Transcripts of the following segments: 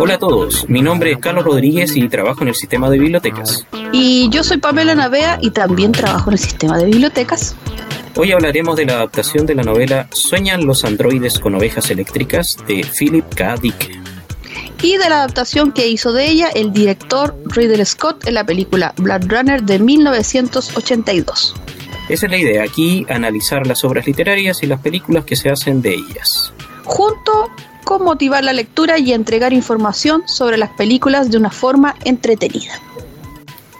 Hola a todos, mi nombre es Carlos Rodríguez y trabajo en el sistema de bibliotecas. Y yo soy Pamela Navea y también trabajo en el sistema de bibliotecas. Hoy hablaremos de la adaptación de la novela Sueñan los androides con ovejas eléctricas de Philip K. Dick. Y de la adaptación que hizo de ella el director Ridley Scott en la película Blood Runner de 1982. Esa es la idea, aquí analizar las obras literarias y las películas que se hacen de ellas. Junto con motivar la lectura y entregar información sobre las películas de una forma entretenida.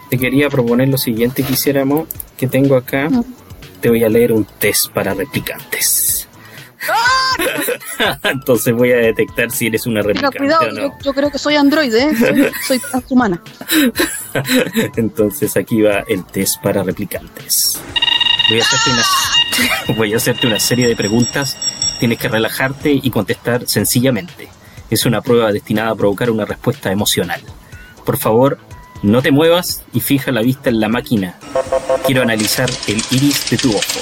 Te quería proponer lo siguiente que hiciéramos, que tengo acá. Te voy a leer un test para replicantes. Entonces voy a detectar si eres una replicante cuidado, o no. yo, yo creo que soy androide, ¿eh? soy, soy transhumana. Entonces aquí va el test para replicantes. Voy a hacerte una, voy a hacerte una serie de preguntas. Tienes que relajarte y contestar sencillamente. Es una prueba destinada a provocar una respuesta emocional. Por favor, no te muevas y fija la vista en la máquina. Quiero analizar el iris de tu ojo.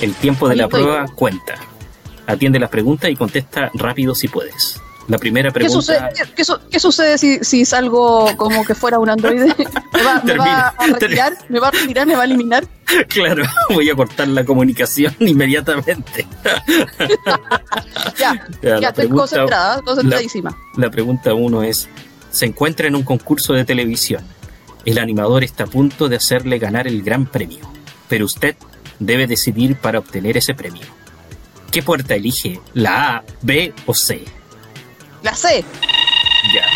El tiempo de la prueba cuenta. Atiende las preguntas y contesta rápido si puedes. La primera ¿Qué pregunta. sucede, qué- qué su- qué sucede si, si salgo como que fuera un androide? ¿Me va, me Termina. va a retirar? ¿Me va a retirar? ¿Me va a eliminar? Claro, voy a cortar la comunicación inmediatamente. Ya, Ya, ya, la estoy pregunta- concentrada, concentradísima. La pregunta uno es, se encuentra en un concurso de televisión. El animador está a punto de hacerle ganar el gran premio, pero usted debe decidir para obtener ese premio. ¿Qué puerta elige? ¿La A, B o C? La sé. Ya.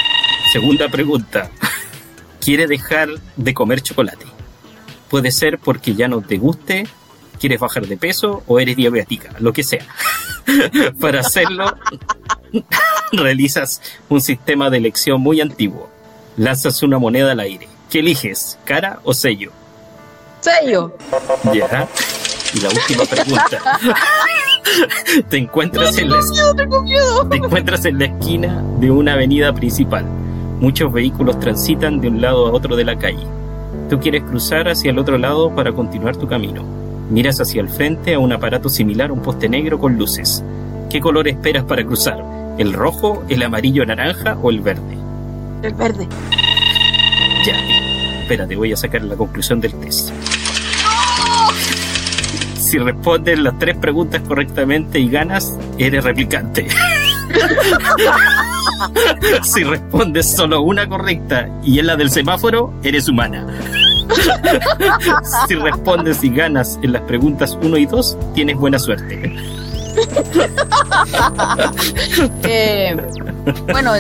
Segunda pregunta. ¿Quiere dejar de comer chocolate? Puede ser porque ya no te guste, quieres bajar de peso o eres diabética, lo que sea. Para hacerlo, realizas un sistema de elección muy antiguo. Lanzas una moneda al aire. ¿Qué eliges? ¿Cara o sello? Sello. Ya. Y la última pregunta. Te encuentras en la Tengo miedo. te encuentras en la esquina de una avenida principal. Muchos vehículos transitan de un lado a otro de la calle. Tú quieres cruzar hacia el otro lado para continuar tu camino. Miras hacia el frente a un aparato similar a un poste negro con luces. ¿Qué color esperas para cruzar? ¿El rojo, el amarillo naranja o el verde? El verde. Ya. Espérate, voy a sacar la conclusión del test. Si respondes las tres preguntas correctamente y ganas, eres replicante. si respondes solo una correcta y es la del semáforo, eres humana. si respondes y ganas en las preguntas 1 y 2, tienes buena suerte. Eh, bueno,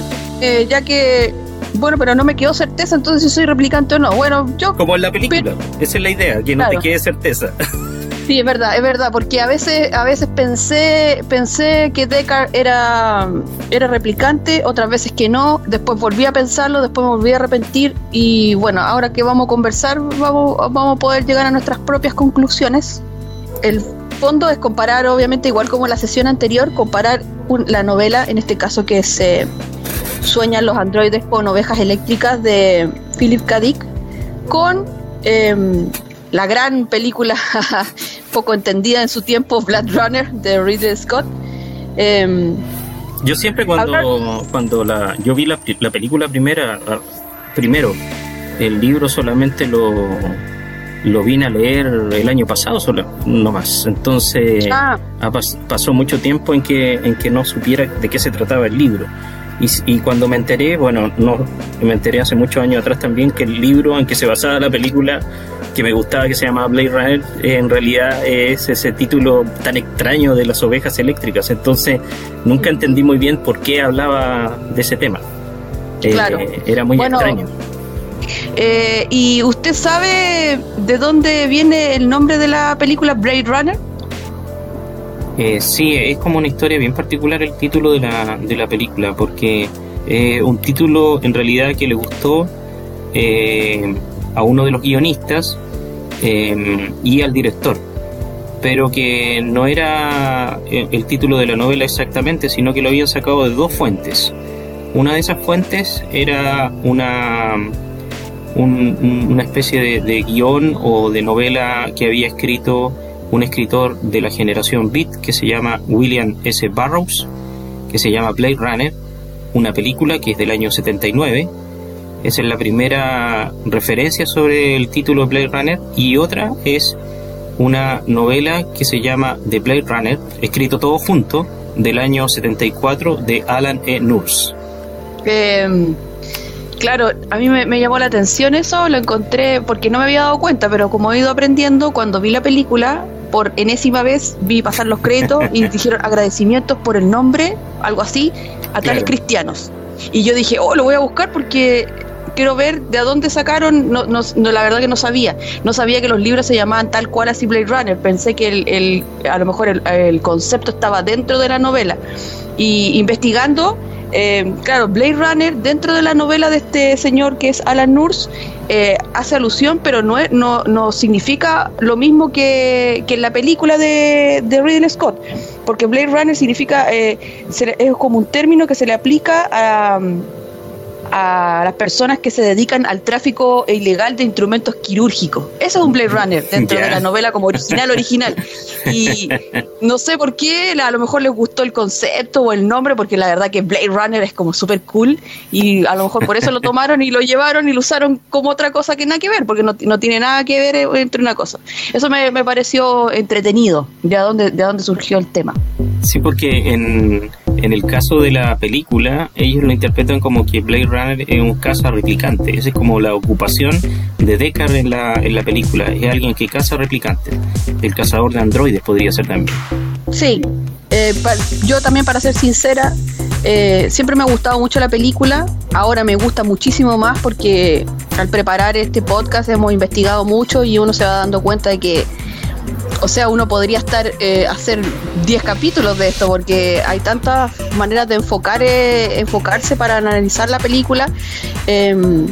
eh, ya que. Bueno, pero no me quedó certeza entonces si soy replicante o no. Bueno, yo. Como en la película. Esa es la idea, que no Claro. te quede certeza. Sí, es verdad, es verdad, porque a veces, a veces pensé, pensé que Deckard era, era replicante, otras veces que no, después volví a pensarlo, después me volví a arrepentir y bueno, ahora que vamos a conversar, vamos, vamos a poder llegar a nuestras propias conclusiones. El fondo es comparar, obviamente, igual como la sesión anterior, comparar un- la novela, en este caso que se Sueñan los androides con ovejas eléctricas de Philip K. Dick, con em, la gran película poco entendida en su tiempo, Blood Runner, de Ridley Scott. Em, Yo siempre cuando, cuando la, yo vi la, la película primera, ah, primero, el libro solamente lo, lo vine a leer el año pasado solo, no más. Entonces ah, pas- pasó mucho tiempo en que, en que no supiera de qué se trataba el libro. Y, cuando me enteré, bueno, no me enteré hace muchos años atrás también que el libro en que se basaba la película que me gustaba que se llamaba Blade Runner en realidad es ese título tan extraño de las ovejas eléctricas entonces nunca entendí muy bien por qué hablaba de ese tema Eh, Claro. era muy Bueno, extraño eh, ¿Y usted sabe de dónde viene el nombre de la película Blade Runner? Eh, sí, es como una historia bien particular el título de la, de la película, porque es un título en realidad que le gustó eh, a uno de los guionistas eh, y al director, pero que no era el título de la novela exactamente, sino que lo habían sacado de dos fuentes. Una de esas fuentes era una, una especie de, de guion o de novela que había escrito un escritor de la generación Beat que se llama William S. Burroughs, que se llama Blade Runner, una película que es del año 79. Esa es la primera referencia sobre el título de Blade Runner y otra es una novela que se llama The Blade Runner, escrito todo junto, del año 74 de Alan E. Nurse. Em, claro, a mí me, llamó la atención eso, lo encontré porque no me había dado cuenta, pero como he ido aprendiendo, cuando vi la película, por enésima vez vi pasar los créditos y dijeron agradecimientos por el nombre, algo así, a tales cristianos. Y yo dije, oh, lo voy a buscar porque quiero ver de dónde sacaron, no, no, la verdad que no sabía, no sabía que los libros se llamaban tal cual así Blade Runner, pensé que el, el a lo mejor el, el, concepto estaba dentro de la novela. Y investigando, eh, claro, Blade Runner, dentro de la novela de este señor que es Alan Nurse, eh, hace alusión, pero no, no, no significa lo mismo que, que en la película de, de, Ridley Scott, porque Blade Runner significa, eh, es como un término que se le aplica a a las personas que se dedican al tráfico ilegal de instrumentos quirúrgicos. Eso es un Blade Runner dentro de la novela como original, original. Y no sé por qué, a lo mejor les gustó el concepto o el nombre, porque la verdad que Blade Runner es como súper cool y a lo mejor por eso lo tomaron y lo llevaron y lo usaron como otra cosa que nada que ver, porque no, no tiene nada que ver entre una cosa. Eso me, me pareció entretenido, de dónde, de dónde surgió el tema. Sí, porque en, en el caso de la película, ellos lo interpretan como que Blade Runner es un caza replicante. Esa es como la ocupación de Deckard en la, en la película. Es alguien que caza replicantes. El cazador de androides podría ser también. Sí, eh, yo también para ser sincera, eh, siempre me ha gustado mucho la película. Ahora me gusta muchísimo más porque al preparar este podcast hemos investigado mucho y uno se va dando cuenta de que o sea, uno podría estar eh, hacer 10 capítulos de esto porque hay tantas maneras de enfocar eh, enfocarse para analizar la película em,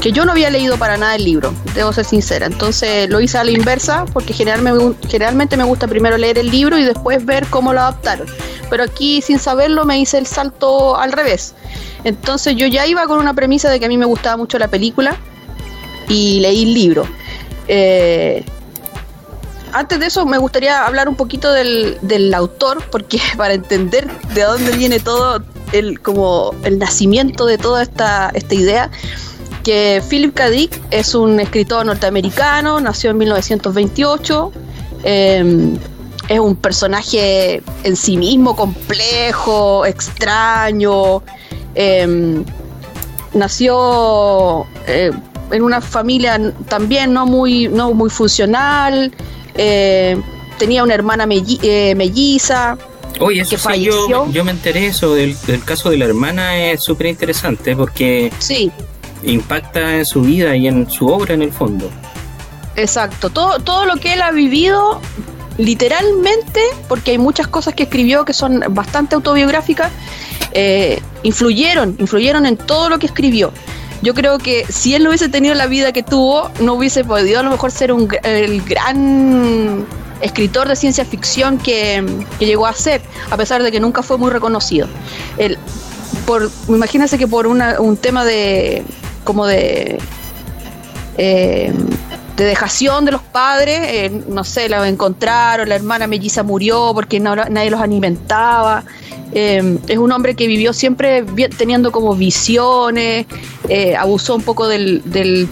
que yo no había leído para nada el libro, debo ser sincera. Entonces lo hice a la inversa porque generalmente, generalmente me gusta primero leer el libro y después ver cómo lo adaptaron. Pero aquí sin saberlo me hice el salto al revés. Entonces yo ya iba con una premisa de que a mí me gustaba mucho la película y leí el libro. Eh, antes de eso me gustaría hablar un poquito del, del, autor, porque para entender de dónde viene todo el, como el nacimiento de toda esta, esta idea, que Philip K. Dick es un escritor norteamericano, nació en 1928, em, es un personaje en sí mismo complejo, extraño, em, nació eh, en una familia también no muy, no muy funcional, eh, tenía una hermana eh, melliza. Oye, eso que yo, yo, me enteré eso del, caso de la hermana, es súper interesante porque sí. impacta en su vida y en su obra en el fondo. Exacto, todo, todo lo que él ha vivido literalmente, porque hay muchas cosas que escribió que son bastante autobiográficas, eh, influyeron, influyeron en todo lo que escribió yo creo que si él no hubiese tenido la vida que tuvo, no hubiese podido a lo mejor ser un, el gran escritor de ciencia ficción que, llegó a ser, a pesar de que nunca fue muy reconocido. El, por, imagínense que por un tema de como de eh, de dejación de los padres, eh, no sé, la encontraron, la hermana melliza murió porque nadie los alimentaba. Eh, es un hombre que vivió siempre teniendo como visiones, eh, abusó un poco del,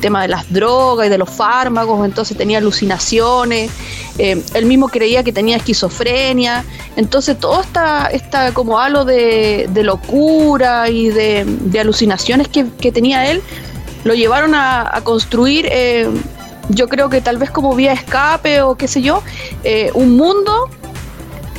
tema de las drogas y de los fármacos, entonces tenía alucinaciones, él mismo creía que tenía esquizofrenia, entonces todo esta, como halo de, locura y de, alucinaciones que, tenía él, lo llevaron a, a construir yo creo que tal vez como vía escape o qué sé yo, eh, un mundo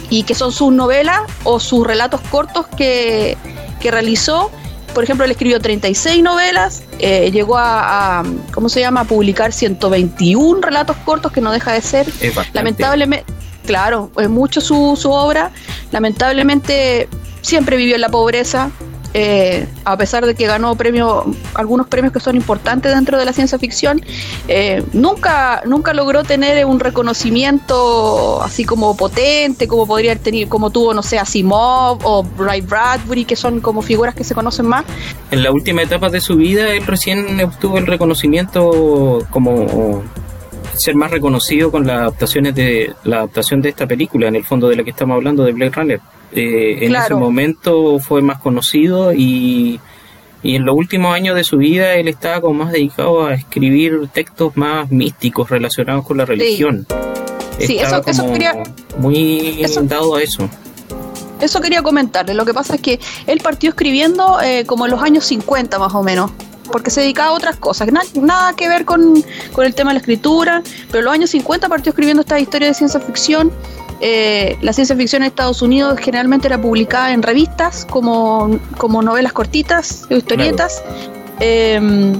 y que son sus novelas o sus relatos cortos que, realizó. Por ejemplo, él escribió 36 novelas, eh, llegó a, ¿cómo se llama?, a publicar 121 relatos cortos, que no deja de ser. Lamentablemente, claro, es mucho su, su obra. Lamentablemente siempre vivió en la pobreza, eh, a pesar de que ganó premio, algunos premios que son importantes dentro de la ciencia ficción, eh, nunca, nunca logró tener un reconocimiento así como potente, como podría tener, como tuvo, no sé, Asimov o Ray Bradbury, que son como figuras que se conocen más. En la última etapa de su vida, él recién obtuvo el reconocimiento como ser más reconocido con las adaptaciones de la adaptación de esta película, en el fondo de la que estamos hablando, de Blade Runner. Eh, en ese momento fue más conocido y, y en los últimos años de su vida él estaba como más dedicado a escribir textos más místicos relacionados con la religión. Sí, eso, quería, muy dado a eso. Eso quería comentarle. Lo que pasa es que él partió escribiendo eh, como en los años 50 más o menos porque se dedicaba a otras cosas, nada que ver con, con, el tema de la escritura, pero en los años 50 partió escribiendo esta historia de ciencia ficción eh, la ciencia ficción en Estados Unidos generalmente era publicada en revistas como, como novelas cortitas, historietas. Em,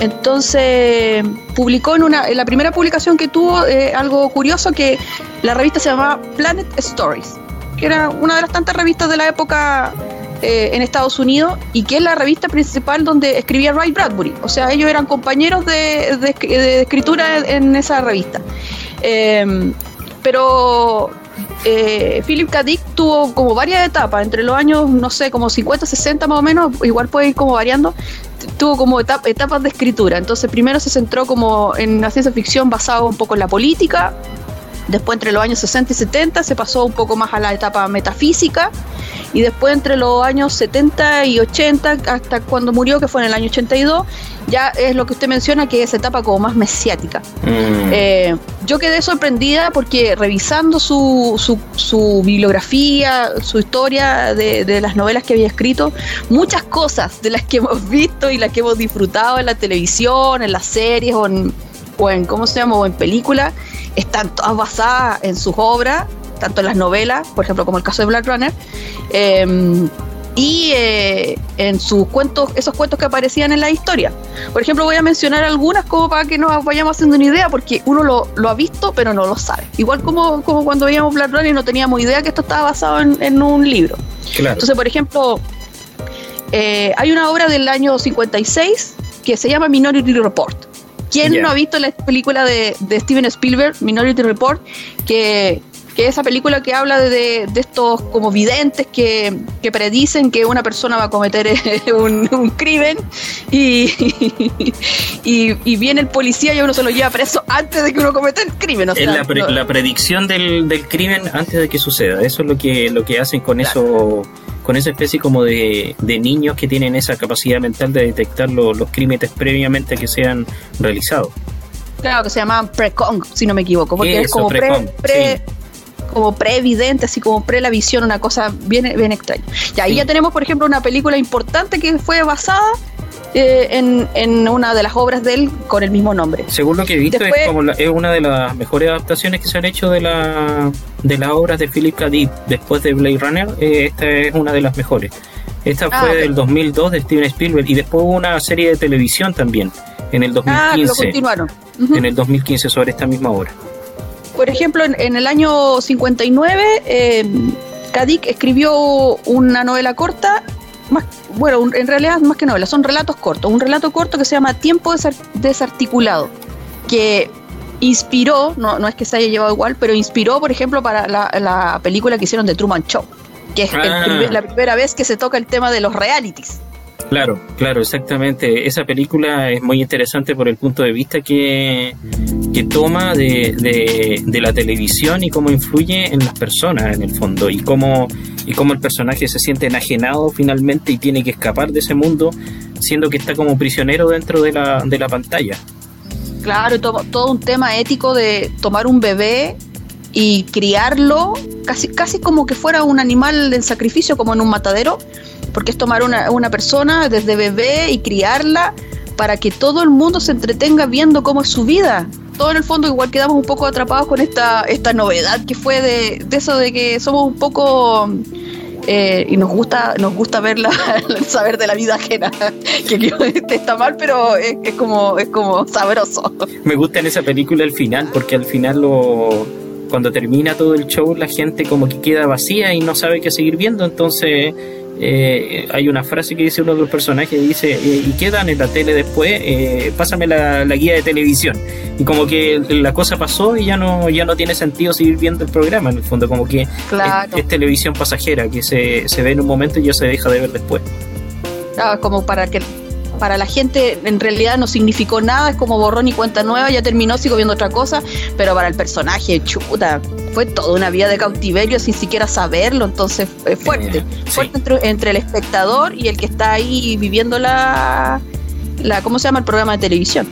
entonces publicó en una en la primera publicación que tuvo eh, algo curioso que la revista se llamaba Planet Stories, que era una de las tantas revistas de la época eh, en Estados Unidos y que es la revista principal donde escribía Ray Bradbury. O sea, ellos eran compañeros de, escritura en esa revista. Pero eh, Philip K. Dick tuvo como varias etapas, entre los años, no sé, como 50, 60 más o menos, igual puede ir como variando, tuvo como etapas de escritura. Entonces primero se centró como en la ciencia ficción basado un poco en la política, después entre los años 60 y 70 se pasó un poco más a la etapa metafísica, y después entre los años 70 y 80, hasta cuando murió, que fue en el año 82, ya es lo que usted menciona, que es etapa como más mesiática. Mm. Eh, yo quedé sorprendida porque revisando su, su, su bibliografía, su historia de, de, las novelas que había escrito, muchas cosas de las que hemos visto y las que hemos disfrutado en la televisión, en las series o en, o en ¿cómo se llama? o en películas, están todas basadas en sus obras tanto en las novelas, por ejemplo, como el caso de Black Runner, em, y eh, en sus cuentos, esos cuentos que aparecían en la historia. Por ejemplo, voy a mencionar algunas como para que nos vayamos haciendo una idea, porque uno lo, ha visto, pero no lo sabe. Igual como, como cuando veíamos Black Runner y no teníamos idea que esto estaba basado en, un libro. Entonces, por ejemplo, eh, hay una obra del año 56 que se llama Minority Report. ¿Quién no ha visto la película de, de, Steven Spielberg, Minority Report, que que esa película que habla de, estos como videntes que, predicen que una persona va a cometer un, crimen y, y, viene el policía y uno se lo lleva preso antes de que uno cometa el crimen. es la, predicción del, crimen antes de que suceda. Eso es lo que, lo que hacen con eso con esa especie como de, niños que tienen esa capacidad mental de detectar los crímenes previamente que sean realizados. Claro, que se llaman precon, si no me equivoco, porque es como pre, como preevidente, así como pre la visión, una cosa bien, bien extraña. Y ahí ya tenemos, por ejemplo, una película importante que fue basada eh, en, una de las obras de él con el mismo nombre. Según lo que he visto, es, como es una de las mejores adaptaciones que se han hecho de, la, de las obras de Philip K. Dick después de Blade Runner. Eh, esta es una de las mejores. Esta ah, fue del 2002 de Steven Spielberg y después hubo una serie de televisión también en el 2015. Ah, lo continuaron. En el 2015 sobre esta misma obra por ejemplo, en, el año 59, eh, Kadik escribió una novela corta, más, bueno, en realidad más que novela, son relatos cortos, un relato corto que se llama Tiempo desarticulado, que inspiró, no, no es que se haya llevado igual, pero inspiró, por ejemplo, para la, película que hicieron de Truman Show, que es ah. la primera vez que se toca el tema de los realities. Claro, claro, exactamente. Esa película es muy interesante por el punto de vista que, que toma de, de, la televisión y cómo influye en las personas en el fondo y cómo, y cómo el personaje se siente enajenado finalmente y tiene que escapar de ese mundo siendo que está como prisionero dentro de la, de la pantalla. Claro, todo, todo un tema ético de tomar un bebé y criarlo casi, casi como que fuera un animal en sacrificio, como en un matadero porque es tomar una, una persona desde bebé y criarla para que todo el mundo se entretenga viendo cómo es su vida. Todo en el fondo igual quedamos un poco atrapados con esta, esta novedad que fue de, eso de que somos un poco eh, y nos gusta nos gusta verla saber de la vida ajena que, está mal pero es, es, como es como sabroso me gusta en esa película el final porque al final lo cuando termina todo el show la gente como que queda vacía y no sabe qué seguir viendo entonces eh, hay una frase que dice uno de los personajes, dice, eh, ¿y qué dan en la tele después? Eh, pásame la, guía de televisión. Y como que la cosa pasó y ya no, ya no tiene sentido seguir viendo el programa, en el fondo, como que es, televisión pasajera, que se, se ve en un momento y ya se deja de ver después. Ah, como para que para la gente en realidad no significó nada, es como borrón y cuenta nueva, ya terminó, sigo viendo otra cosa, pero para el personaje, chuta, fue toda una vida de cautiverio sin siquiera saberlo, entonces es fuerte, fuerte entre, el espectador y el que está ahí viviendo la, la ¿cómo se llama? el programa de televisión.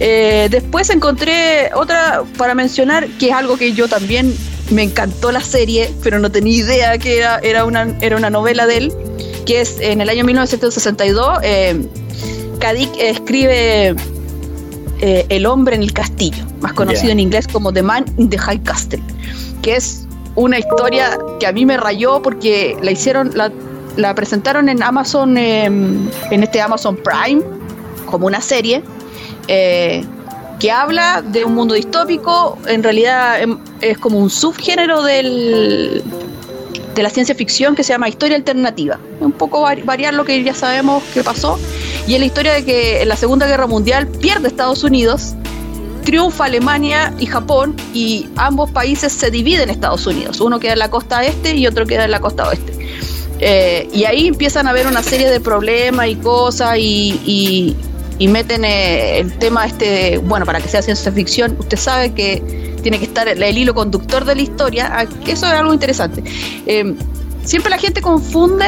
Eh, después encontré otra para mencionar, que es algo que yo también me encantó la serie, pero no tenía idea que era, era, una, era una novela de él, que es en el año 1962, eh, Kadik escribe eh, El hombre en el castillo, más conocido en inglés como The Man in the High Castle, que es una historia que a mí me rayó porque la hicieron, la, presentaron en Amazon, em, en este Amazon Prime, como una serie. Eh, que habla de un mundo distópico, en realidad em, es como un subgénero del, de la ciencia ficción que se llama historia alternativa. Un poco variar lo que ya sabemos que pasó. Y es la historia de que en la Segunda Guerra Mundial pierde Estados Unidos, triunfa Alemania y Japón y ambos países se dividen en Estados Unidos. Uno queda en la costa este y otro queda en la costa oeste. Eh, y ahí empiezan a haber una serie de problemas y cosas y, y meten eh, el tema este, bueno, para que sea ciencia ficción, usted sabe que tiene que estar el, hilo conductor de la historia, ah, eso es algo interesante. Eh, siempre la gente confunde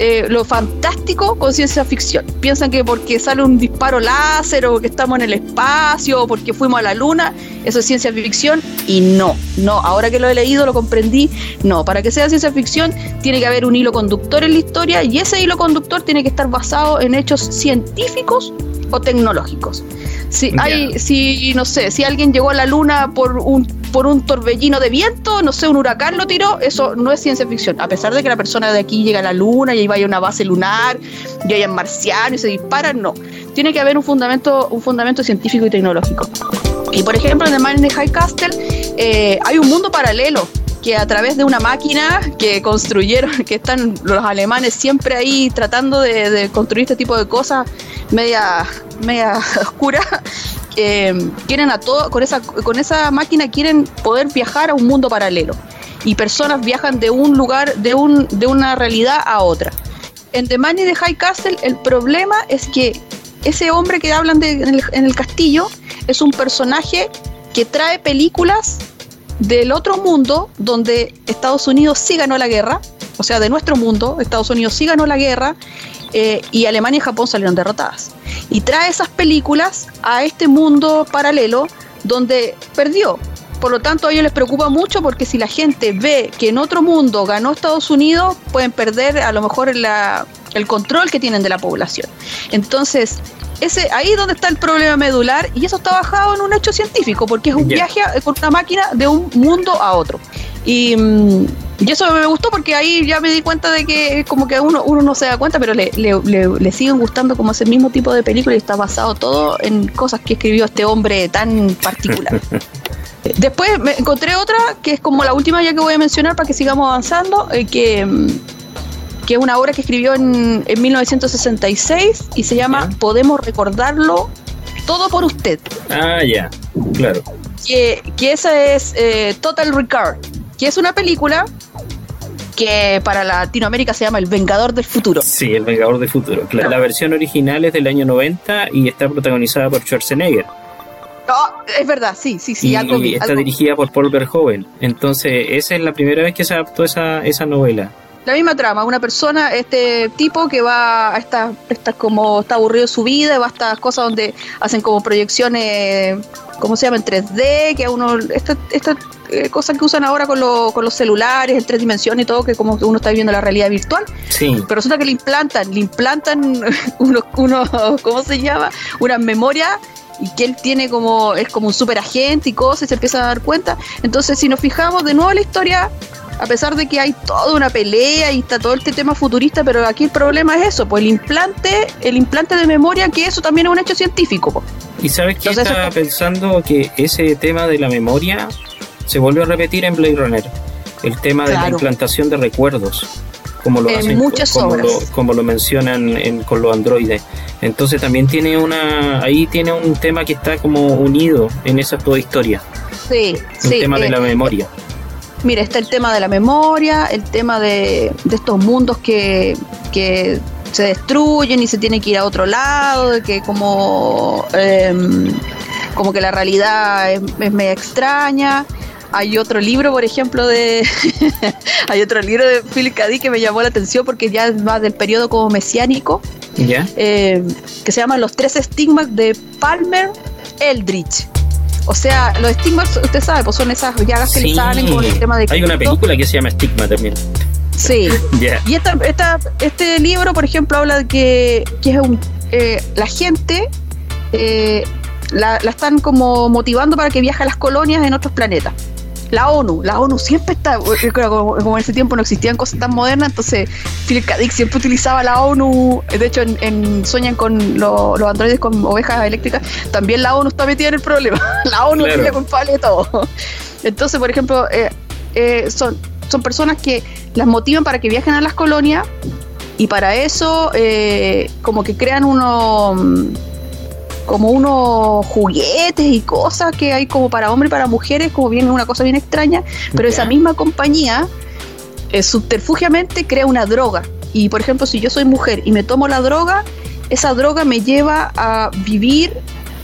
eh, lo fantástico con ciencia ficción. Piensan que porque sale un disparo láser o que estamos en el espacio o porque fuimos a la luna, eso es ciencia ficción y no, no, ahora que lo he leído, lo comprendí, no, para que sea ciencia ficción tiene que haber un hilo conductor en la historia y ese hilo conductor tiene que estar basado en hechos científicos o tecnológicos. Si hay, si no sé, si alguien llegó a la luna por un por un torbellino de viento, no sé, un huracán lo tiró, eso no es ciencia ficción. A pesar de que la persona de aquí llega a la luna y ahí vaya a una base lunar, y haya marciano y se disparan, no. Tiene que haber un fundamento, un fundamento científico y tecnológico. Y por ejemplo, en el Man in the High Castle eh, hay un mundo paralelo que a través de una máquina que construyeron, que están los alemanes siempre ahí tratando de, de construir este tipo de cosas media, media oscura, quieren a todo, con esa, con esa máquina quieren poder viajar a un mundo paralelo. Y personas viajan de un lugar, de, un, de una realidad a otra. En The Money de High Castle, el problema es que ese hombre que hablan de, en el castillo es un personaje que trae películas del otro mundo donde Estados Unidos sí ganó la guerra, o sea, de nuestro mundo, Estados Unidos sí ganó la guerra eh, y Alemania y Japón salieron derrotadas. Y trae esas películas a este mundo paralelo donde perdió. Por lo tanto, a ellos les preocupa mucho porque si la gente ve que en otro mundo ganó Estados Unidos, pueden perder a lo mejor el control que tienen de la población. Entonces, ese ahí es donde está el problema medular y eso está bajado en un hecho científico porque es un viaje con una máquina de un mundo a otro. Y, mm, y eso me gustó porque ahí ya me di cuenta de que como que uno, uno no se da cuenta, pero le, le, siguen gustando como ese mismo tipo de película y está basado todo en cosas que escribió este hombre tan particular. Después me encontré otra que es como la última ya que voy a mencionar para que sigamos avanzando, eh, que, que es una obra que escribió en, en 1966 y se llama Podemos recordarlo todo por usted. Ah, ya, claro. Que, que esa es eh, Total Recall, que es una película que para Latinoamérica se llama El Vengador del Futuro. Sí, El Vengador del Futuro. La, versión original es del año 90 y está protagonizada por Schwarzenegger. Oh, es verdad, sí, sí, sí. Y, está dirigida por Paul Verhoeven. Entonces, esa es la primera vez que se adaptó esa, esa novela. La misma trama, una persona, este tipo que va a estas, estas como está aburrido su vida, va a estas cosas donde hacen como proyecciones, ¿cómo se llama? En 3D, que a uno, esta, esta eh, cosas que usan ahora con, con los celulares, en tres dimensiones y todo, que como uno está viendo la realidad virtual. Sí. Pero resulta que le implantan, le implantan unos, uno, ¿cómo se llama? Una memoria y que él tiene como, es como un super agente y cosas, y se empieza a dar cuenta. Entonces, si nos fijamos de nuevo en la historia, a pesar de que hay toda una pelea y está todo este tema futurista, pero aquí el problema es eso, pues el implante, el implante de memoria, que eso también es un hecho científico. Y sabes que estaba pensando que ese tema de la memoria se volvió a repetir en Blade Runner. El tema de la implantación de recuerdos. como lo hacen, como, Lo, como lo mencionan con los androides. Entonces también tiene una, ahí tiene un tema que está como unido en esa toda historia. Sí, el tema de la eh, memoria. Mira, está el tema de la memoria, el tema de, estos mundos que, que, se destruyen y se tiene que ir a otro lado, de que como, em, como que la realidad es, es media extraña. Hay otro libro, por ejemplo, de. hay otro libro de Philip K. que me llamó la atención porque ya es más del periodo como mesiánico. Eh, que se llama Los tres estigmas de Palmer Eldritch. O sea, los estigmas, usted sabe, pues son esas llagas que le salen con el tema de. Hay una película que se llama Estigma también. Sí. Y esta, esta, este libro, por ejemplo, habla de que, que es un, eh, la gente eh, la, la, están como motivando para que viaje a las colonias en otros planetas la ONU, la ONU siempre está, como, en ese tiempo no existían cosas tan modernas, entonces Philip K. siempre utilizaba la ONU, de hecho en, Sueñan con los androides con ovejas eléctricas, también la ONU está metida en el problema, la ONU tiene culpable de todo. Entonces, por ejemplo, eh, eh, son, son personas que las motivan para que viajen a las colonias y para eso eh, como que crean unos como unos juguetes y cosas que hay como para hombres y para mujeres, como bien una cosa bien extraña, pero esa misma compañía eh, subterfugiamente crea una droga. Y por ejemplo, si yo soy mujer y me tomo la droga, esa droga me lleva a vivir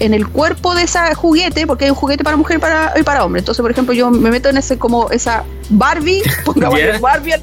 en el cuerpo de ese juguete, porque hay un juguete para mujer y para, y para hombre. Entonces, por ejemplo, yo me meto en ese como esa Barbie, pongamos Barbie,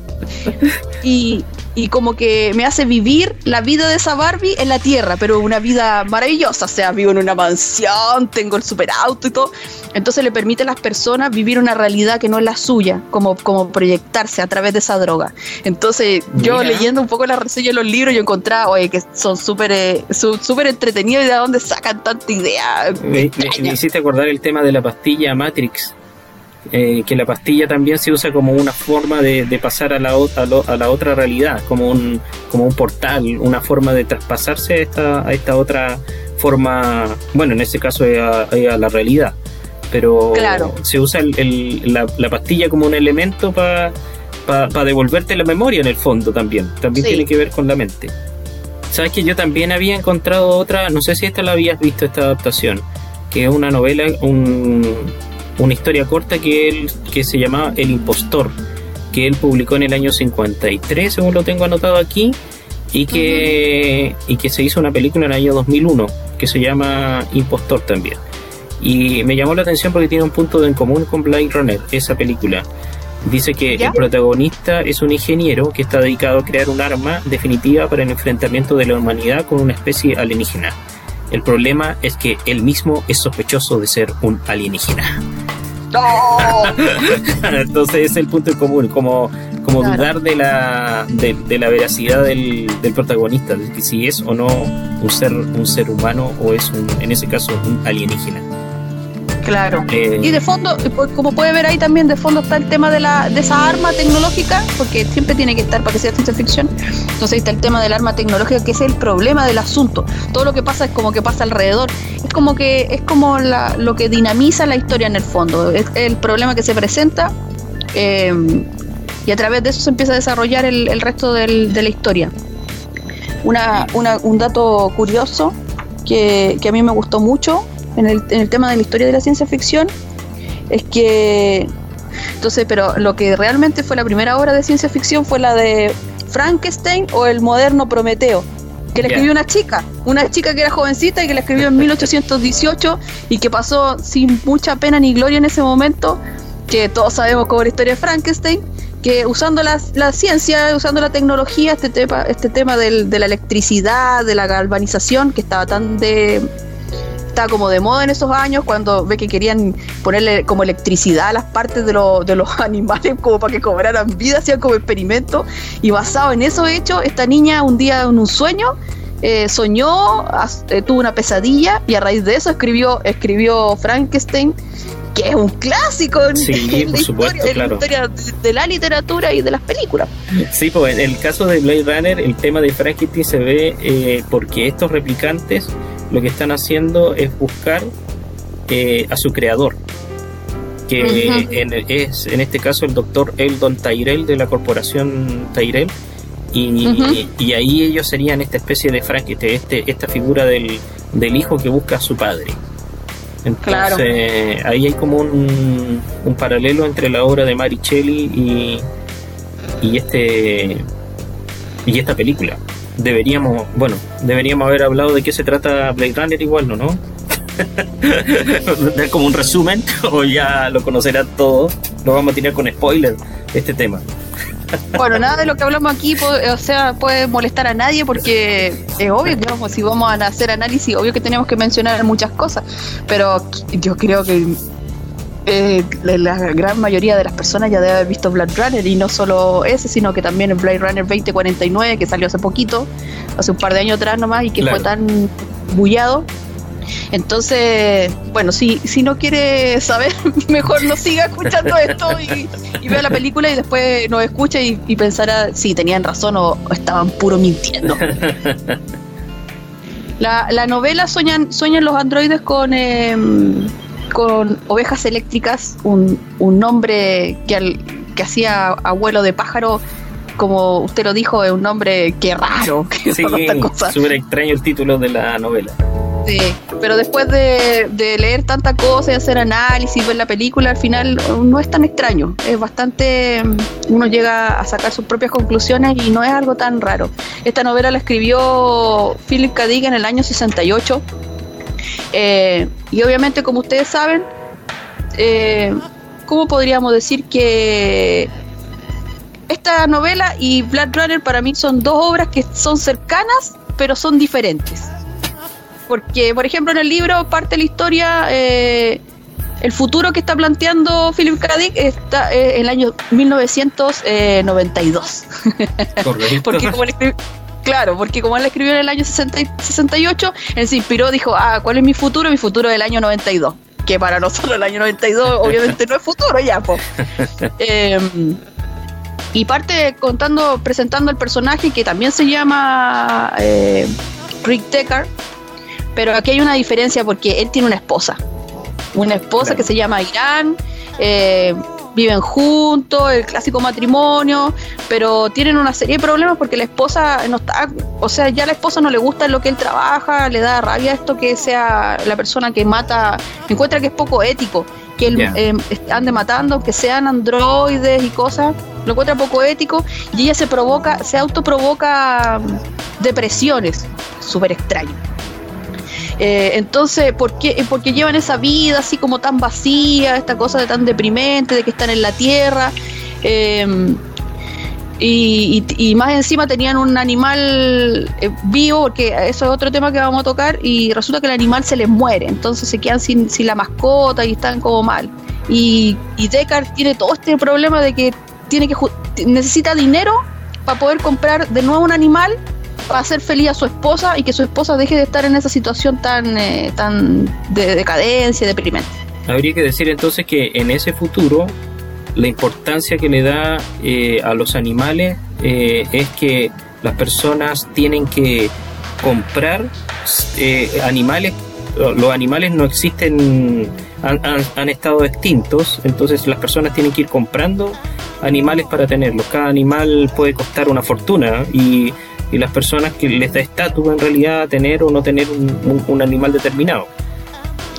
y, y como que me hace vivir la vida de esa Barbie en la Tierra, pero una vida maravillosa, o sea, vivo en una mansión, tengo el super auto y todo. Entonces le permite a las personas vivir una realidad que no es la suya, como, como proyectarse a través de esa droga. Entonces yo leyendo un poco la reseña de los libros, yo encontraba, oye, que son súper eh, súper entretenidos y de dónde sacan tanta idea. me hiciste acordar el tema de la pastilla Matrix eh, que la pastilla también se usa como una forma de, pasar a la, a, la otra realidad, como un, como un portal, una forma de traspasarse a esta, a esta otra forma, bueno, en este caso a, a la realidad, pero se usa la, pastilla como un elemento para devolverte la memoria en el fondo también, también tiene que ver con la mente. Sabes que yo también había encontrado otra, no sé si esta la habías visto, esta adaptación, que es una novela, un, una historia corta que, él, que se llamaba El Impostor, que él publicó en el año 53, según lo tengo anotado aquí, y que, y que se hizo una película en el año 2001, que se llama Impostor también. Y me llamó la atención porque tiene un punto en común con Blade Runner, esa película. Dice que el protagonista es un ingeniero que está dedicado a crear un arma definitiva para el enfrentamiento de la humanidad con una especie alienígena. El problema es que él mismo es sospechoso de ser un alienígena. Entonces es el punto en común, como, como dudar de la, de, la veracidad del, del, protagonista, de que si es o no un ser, un ser humano o es un, en ese caso un alienígena. Claro. Eh, y de fondo, pues, como puede ver ahí también, de fondo está el tema de, la, de esa arma tecnológica, porque siempre tiene que estar para que sea ciencia ficción. Entonces ahí está el tema del arma tecnológica, que es el problema del asunto. Todo lo que pasa es como que pasa alrededor. Es como que es como lo que dinamiza la historia en el fondo. Es el problema que se presenta. Eh, y a través de eso se empieza a desarrollar el, resto de la historia. Una, un dato curioso que, que a mí me gustó mucho en el, en el tema de la historia de la ciencia ficción es que entonces, pero lo que realmente fue la primera obra de ciencia ficción fue la de Frankenstein o el moderno Prometeo, que le escribió una chica, una chica que era jovencita y que la escribió en 1818 y que pasó sin mucha pena ni gloria en ese momento, que todos sabemos cómo la historia de Frankenstein, que usando la, la ciencia, usando la tecnología, este tema, este tema del, de la electricidad, de la galvanización, que estaba tan de como de moda en esos años cuando ve que querían ponerle como electricidad a las partes de, de los animales como para que cobraran vida, hacían como experimento y basado en esos hechos, esta niña un día en un sueño eh, soñó, eh, tuvo una pesadilla y a raíz de eso escribió, escribió Frankenstein que es un clásico en, la, historia, de la literatura y de las películas. Sí, pues en el caso de Blade Runner, el tema de Frankenstein se ve eh, porque estos replicantes lo que están haciendo es buscar eh, a su creador, que en, es en este caso el doctor Eldon Tyrell de la corporación Tyrell, Y, y, ahí ellos serían esta especie de Frankenstein, este, esta figura del, del hijo que busca a su padre. Entonces, ahí hay como un, un, paralelo entre la obra de Maricelli y, y este y esta película. Deberíamos, bueno, deberíamos haber hablado de qué se trata Blade Runner igual, ¿no? ¿no? como un resumen, o ya lo conocerán todos. Lo vamos a tener con spoiler este tema. Bueno, nada de lo que hablamos aquí, o sea, puede molestar a nadie porque es obvio que si vamos a hacer análisis, obvio que tenemos que mencionar muchas cosas, pero yo creo que eh, la gran mayoría de las personas ya debe haber visto Blade Runner y no solo ese, sino que también el Blade Runner 2049 que salió hace poquito, hace un par de años atrás nomás y que fue tan bullado. Entonces, bueno, si, si no quiere saber, mejor no siga escuchando esto y, vea la película y después nos escucha y, pensará si tenían razón o, estaban puro mintiendo. La, la novela sueñan, sueñan los androides con... Eh, con Ovejas Eléctricas, un, un nombre que, que hacía abuelo de pájaro, como usted lo dijo, es un nombre que raro. Que sí, súper extraño el título de la novela. Sí, pero después de, leer tanta cosa y hacer análisis, ver la película, al final no es tan extraño. Es bastante. Uno llega a sacar sus propias conclusiones y no es algo tan raro. Esta novela la escribió Philip K. Dick en el año 68 eh, y obviamente, como ustedes saben, eh, ¿cómo podríamos decir que esta novela y Blood Runner para mí son dos obras que son cercanas, pero son diferentes? Porque, por ejemplo, en el libro parte la historia, eh, el futuro que está planteando Philip K. Dick está en el año 1992. Porque como le Claro, porque como él escribió en el año 68, él se inspiró, dijo, ah, ¿cuál es mi futuro? Mi futuro del año 92. Que para nosotros el año 92 obviamente no es futuro ya, pues. y parte contando, presentando el personaje que también se llama eh, Rick Deckard, pero aquí hay una diferencia porque él tiene una esposa. Una esposa que se llama Irán. Eh, viven juntos, el clásico matrimonio, pero tienen una serie de problemas porque la esposa no está, o sea, ya la esposa no le gusta lo que él trabaja, le da rabia esto que sea la persona que mata, encuentra que es poco ético, que él em, ande matando, que sean androides y cosas, lo encuentra poco ético y ella se provoca, se autoprovoca mm, depresiones, súper extraño. Eh, entonces, ¿por qué? Porque llevan esa vida así como tan vacía, esta cosa de tan deprimente, de que están en la tierra. Em, y, más encima tenían un animal eh, vivo, porque eso es otro tema que vamos a tocar, y resulta que el animal se les muere, entonces se quedan sin, sin la mascota y están como mal. Y, y tiene todo este problema de que tiene que necesita dinero para poder comprar de nuevo un animal para hacer feliz a su esposa y que su esposa deje de estar en esa situación tan, eh, tan de decadencia, deprimente. Habría que decir entonces que en ese futuro la importancia que le da eh, a los animales eh, es que las personas tienen que comprar animales, los animales no existen, han, estado extintos, entonces las personas tienen que ir comprando animales para tenerlos. Cada animal puede costar una fortuna y y las personas que les da estatus en realidad tener o no tener un, animal determinado.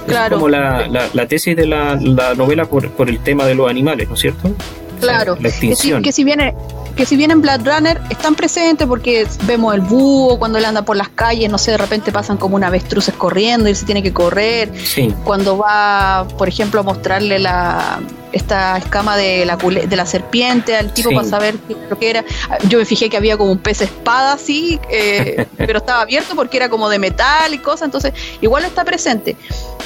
Claro. Es como la, la, tesis de la, novela por, por, el tema de los animales, ¿no es cierto? Claro. la extinción. Que si, viene que si bien en Blood Runner están presentes porque vemos el búho cuando él anda por las calles, no sé, de repente pasan como una avestruces corriendo y él se tiene que correr. Sí. Cuando va, por ejemplo, a mostrarle la, esta escama de la, de la serpiente al tipo para saber qué lo que era. Yo me fijé que había como un pez espada así, eh, pero estaba abierto porque era como de metal y cosas, entonces igual está presente.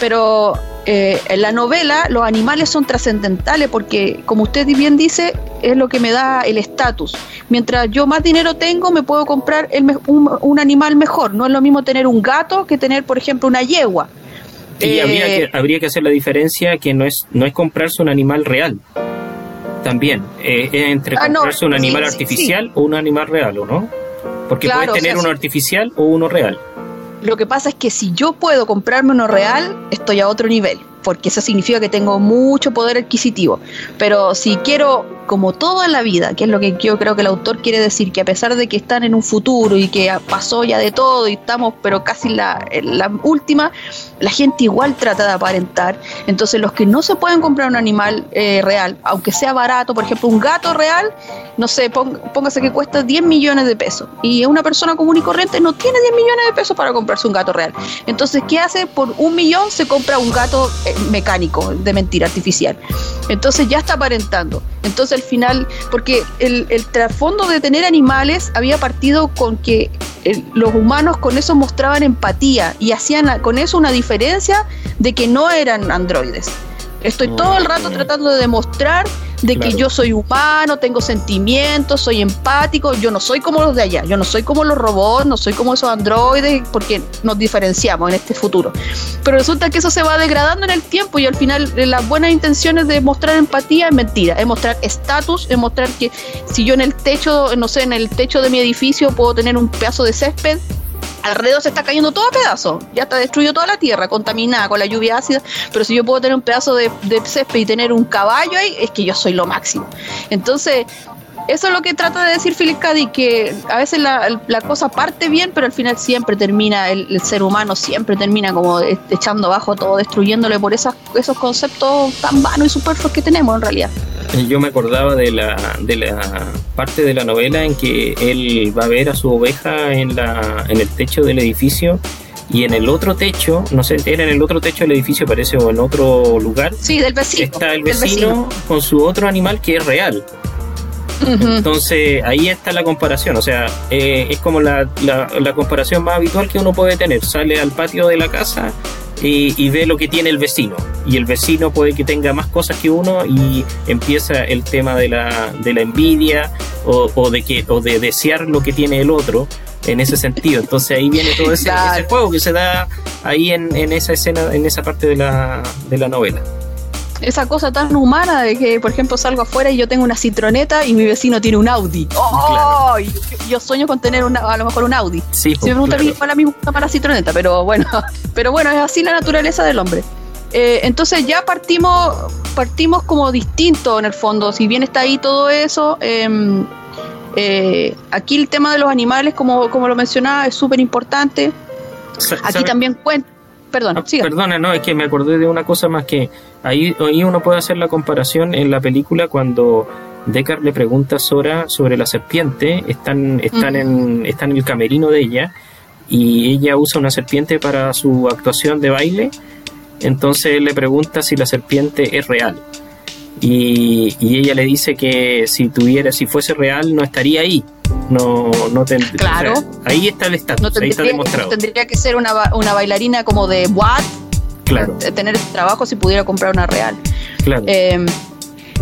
Pero eh, en la novela los animales son trascendentales porque, como usted bien dice, es lo que me da el estatus. Mientras yo más dinero tengo, me puedo comprar un, un animal mejor. No es lo mismo tener un gato que tener, por ejemplo, una yegua. Y habría, que, eh, habría que hacer la diferencia que no es, no es comprarse un animal real. También, eh, es entre ah, comprarse un animal artificial o un animal real, ¿o no? Porque puedes tener uno artificial o uno real. Lo que pasa es que si yo puedo comprarme uno real, estoy a otro nivel, porque eso significa que tengo mucho poder adquisitivo. Pero si quiero como toda la vida, que es lo que yo creo que el autor quiere decir, que a pesar de que están en un futuro y que pasó ya de todo y estamos pero casi la última, la gente igual trata de aparentar. Entonces los que no se pueden comprar un animal eh, real, aunque sea barato, por ejemplo un gato real, no sé, póngase que cuesta 10 millones de pesos y una persona común y corriente no tiene 10 millones de pesos para comprarse un gato real. Entonces, ¿qué hace? Por un millón se compra un gato eh, mecánico, de mentira, artificial. Entonces ya está aparentando. Entonces al final, porque el, trasfondo de tener animales había partido con que los humanos con eso mostraban empatía y hacían con eso una diferencia de que no eran androides. Estoy todo el rato tratando de demostrar de que yo soy humano, tengo sentimientos, soy empático, yo no soy como los de allá, yo no soy como los robots, no soy como esos androides, porque nos diferenciamos en este futuro. Pero resulta que eso se va degradando en el tiempo y al final eh, las buenas intenciones de mostrar empatía es mentira, es mostrar estatus, es mostrar que si yo en el techo, no sé, en el techo de mi edificio puedo tener un pedazo de césped, alrededor se está cayendo todo a pedazos, ya está destruido toda la tierra, contaminada con la lluvia ácida, pero si yo puedo tener un pedazo de, césped y tener un caballo ahí, es que yo soy lo máximo. Entonces, eso es lo que trata de decir Philip Caddy, que a veces la, cosa parte bien, pero al final siempre termina, el, ser humano siempre termina como echando abajo todo, destruyéndole por esas, esos conceptos tan vanos y superfluos que tenemos en realidad. Yo me acordaba de la, de la parte de la novela en que él va a ver a su oveja en, la, en el techo del edificio y en el otro techo, no sé, era en el otro techo del edificio, parece, o en otro lugar. Sí, del vecino. Está el vecino, con su otro animal que es real. Entonces ahí está la comparación, o sea, eh, es como la, la, comparación más habitual que uno puede tener. Sale al patio de la casa y, ve lo que tiene el vecino. Y el vecino puede que tenga más cosas que uno y empieza el tema de la, de la envidia o, de que, o de desear lo que tiene el otro en ese sentido. Entonces ahí viene todo ese, juego que se da ahí en, en, esa escena, en esa parte de la, de la novela esa cosa tan humana de que, por ejemplo, salgo afuera y yo tengo una citroneta y mi vecino tiene un Audi. ¡Oh! yo, sueño con tener una, a lo mejor un Audi. Sí, si me preguntan a mí, para gusta más la citroneta, pero bueno, pero bueno, es así la naturaleza del hombre. Eh, entonces ya partimos, partimos como distinto en el fondo. Si bien está ahí todo eso, em, eh, aquí el tema de los animales, como, como lo mencionaba, es súper importante. Aquí también cuenta Perdona, ah, Perdona, no, es que me acordé de una cosa más que ahí, ahí uno puede hacer la comparación en la película cuando Deckard le pregunta a Sora sobre la serpiente, están, están, en, están en el camerino de ella y ella usa una serpiente para su actuación de baile, entonces él le pregunta si la serpiente es real. Y, ella le dice que si tuviera, si fuese real, no estaría ahí. No, no tendría. Claro. ahí está el estatus, ahí está demostrado. Tendría que ser una, una bailarina como de what Claro. Tener trabajo si pudiera comprar una real. Claro. Eh,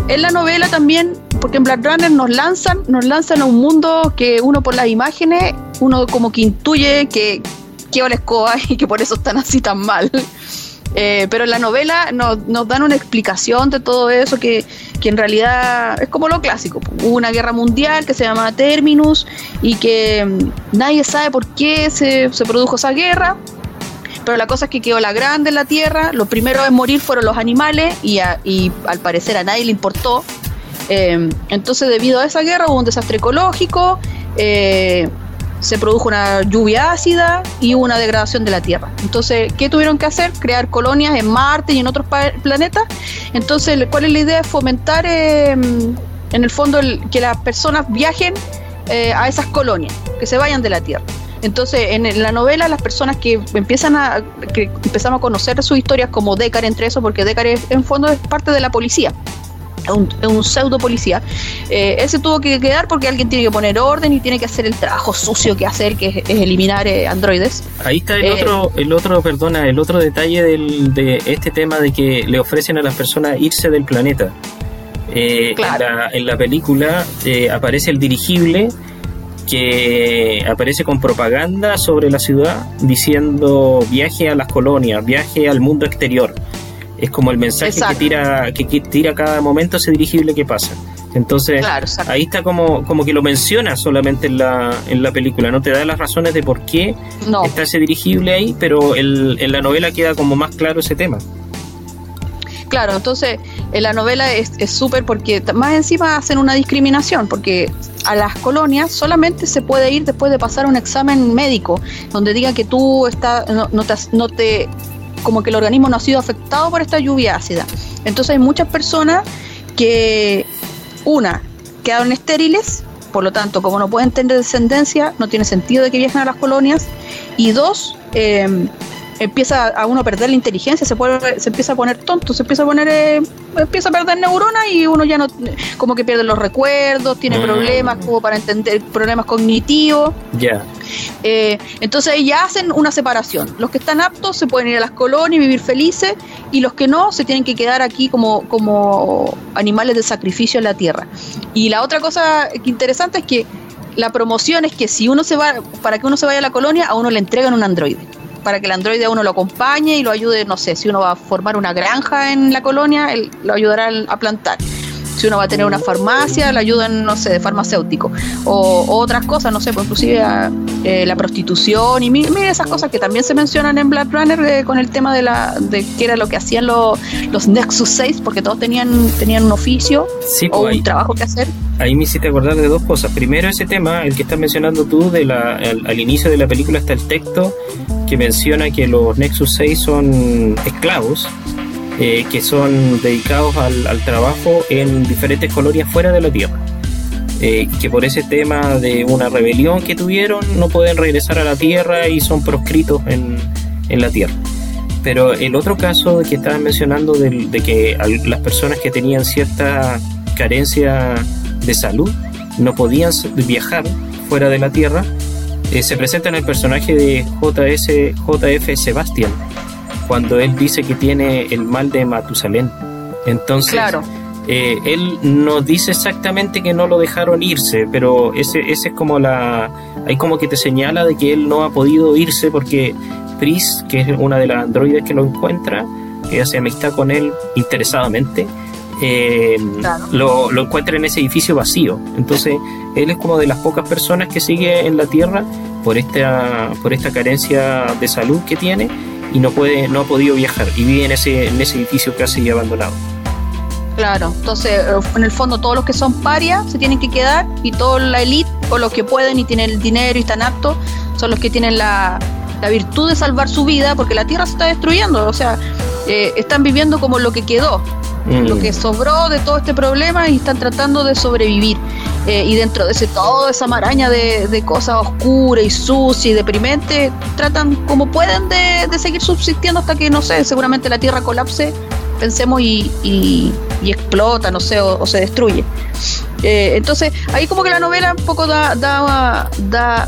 en la novela también, porque en Black Runner nos lanzan, nos lanzan a un mundo que uno por las imágenes, uno como que intuye que que la escoba y que por eso están así tan mal. Eh, pero en la novela nos, dan una explicación de todo eso que, en realidad es como lo clásico. Hubo una guerra mundial que se llama Terminus y que mm, nadie sabe por qué se, produjo esa guerra. Pero la cosa es que quedó la grande en la Tierra. Los primeros en morir fueron los animales y, al parecer a nadie le importó. Eh, entonces, debido a esa guerra, hubo un desastre ecológico. Eh, se produjo una lluvia ácida y una degradación de la Tierra. Entonces, ¿qué tuvieron que hacer? Crear colonias en Marte y en otros planetas. Entonces, ¿cuál es la idea? Fomentar, em, en el fondo, que las personas viajen eh, a esas colonias, que se vayan de la Tierra. Entonces, en la novela, las personas que empiezan a, que empezamos a conocer sus historias como Deckard entre eso, porque Deckard en fondo es parte de la policía un, un pseudo policía. Eh, ese tuvo que quedar porque alguien tiene que poner orden y tiene que hacer el trabajo sucio que hacer, que es, eliminar eh, androides. Ahí está el eh, otro, el otro, perdona, el otro detalle del, de este tema de que le ofrecen a las personas irse del planeta. en, la, en, la, película aparece el dirigible que aparece con propaganda sobre la ciudad diciendo viaje a las colonias, viaje al mundo exterior es como el mensaje que tira que, tira cada momento ese dirigible que pasa. Entonces, ahí está como, como que lo menciona solamente en la, en la película, no te da las razones de por qué está ese dirigible ahí, pero en la novela queda como más claro ese tema. Claro, entonces en la novela es súper porque más encima hacen una discriminación, porque a las colonias solamente se puede ir después de pasar un examen médico, donde diga que tú está, no, te, no te, como que el organismo no ha sido afectado por esta lluvia ácida. Entonces hay muchas personas que, una, quedaron estériles, por lo tanto, como no pueden tener descendencia, no tiene sentido de que viajen a las colonias, y dos, eh, empieza a uno a perder la inteligencia, se, puede, se empieza a poner tonto, se empieza a poner, eh, empieza a perder neuronas y uno ya no, como que pierde los recuerdos, tiene mm. problemas como para entender, problemas cognitivos. Ya. Eh, entonces ya hacen una separación. Los que están aptos se pueden ir a las colonias y vivir felices y los que no se tienen que quedar aquí como, como animales de sacrificio en la tierra. Y la otra cosa interesante es que la promoción es que si uno se va, para que uno se vaya a la colonia, a uno le entregan un androide para que el androide a uno lo acompañe y lo ayude, no sé, si uno va a formar una granja en la colonia, él lo ayudará a plantar si uno va a tener una farmacia, la ayudan, no sé, de farmacéutico, o, otras cosas, no sé, pues inclusive eh, la prostitución y mire esas cosas que también se mencionan en Black Runner eh, con el tema de la de qué era lo que hacían los, los Nexus 6, porque todos tenían, tenían un oficio o pues un trabajo que hacer. Ahí me hiciste acordar de dos cosas. Primero ese tema, el que estás mencionando tú, de la, al, inicio de la película está el texto que menciona que los Nexus 6 son esclavos eh, que son dedicados al, trabajo en diferentes colonias fuera de la Tierra. Eh, que por ese tema de una rebelión que tuvieron no pueden regresar a la Tierra y son proscritos en, en la Tierra. Pero el otro caso que estabas mencionando de, que las personas que tenían cierta carencia de salud no podían viajar fuera de la Tierra, eh, se presenta en el personaje de JS, JF Sebastian, cuando él dice que tiene el mal de Matusalén. Entonces, eh, él nos dice exactamente que no lo dejaron irse, pero ese, ese es como la. Ahí como que te señala de que él no ha podido irse porque Pris, que es una de las androides que lo encuentra, que hace amistad con él interesadamente, eh, lo, lo, encuentra en ese edificio vacío. Entonces, él es como de las pocas personas que sigue en la Tierra por esta, por esta carencia de salud que tiene y no puede no ha podido viajar y vive en ese, en ese edificio casi abandonado. Claro, entonces eh, en el fondo todos los que son parias se tienen que quedar y toda la élite o los que pueden y tienen el dinero y están aptos son los que tienen la, la virtud de salvar su vida porque la tierra se está destruyendo, o sea, eh, están viviendo como lo que quedó, lo que sobró de todo este problema y están tratando de sobrevivir. Eh, y dentro de ese, toda esa maraña de, cosas oscuras y sucias y deprimentes, tratan como pueden de, seguir subsistiendo hasta que, no sé, seguramente la Tierra colapse, pensemos, y, y, explota, no sé, o, se destruye. Eh, entonces, ahí como que la novela un poco da, da, da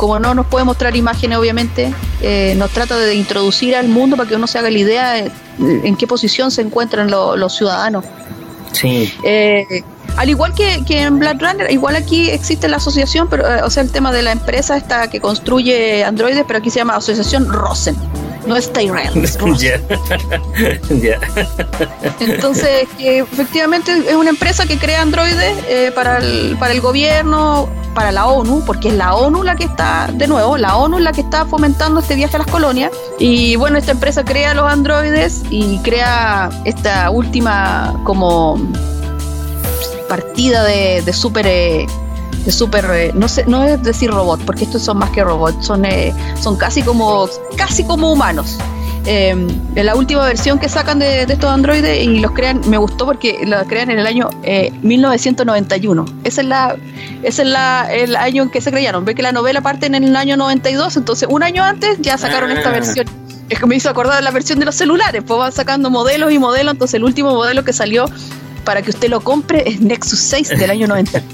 como no nos puede mostrar imágenes, obviamente, eh, nos trata de introducir al mundo para que uno se haga la idea de en qué posición se encuentran los ciudadanos. Sí. Eh, al igual que, en Black Runner, igual aquí existe la asociación, pero eh, o sea, el tema de la empresa esta que construye androides, pero aquí se llama Asociación Rosen, no es Tyrell. Entonces, efectivamente es una empresa que crea androides eh, para, el, para el gobierno, para la ONU, porque es la ONU la que está, de nuevo, la ONU la que está fomentando este viaje a las colonias. Y bueno, esta empresa crea los androides y crea esta última como partida de, de super eh, de super eh, no sé no es decir robot porque estos son más que robots son eh, son casi como casi como humanos. En la última versión que sacan de, estos androides y los crean me gustó porque los crean en el año 1991 ese es la es la, el año en que se crearon. Ve que la novela parte en el año 92 entonces un año antes ya sacaron esta ah. versión. Es que me hizo acordar de la versión de los celulares pues van sacando modelos y modelos entonces el último modelo que salió para que usted lo compre es Nexus 6 del año 90.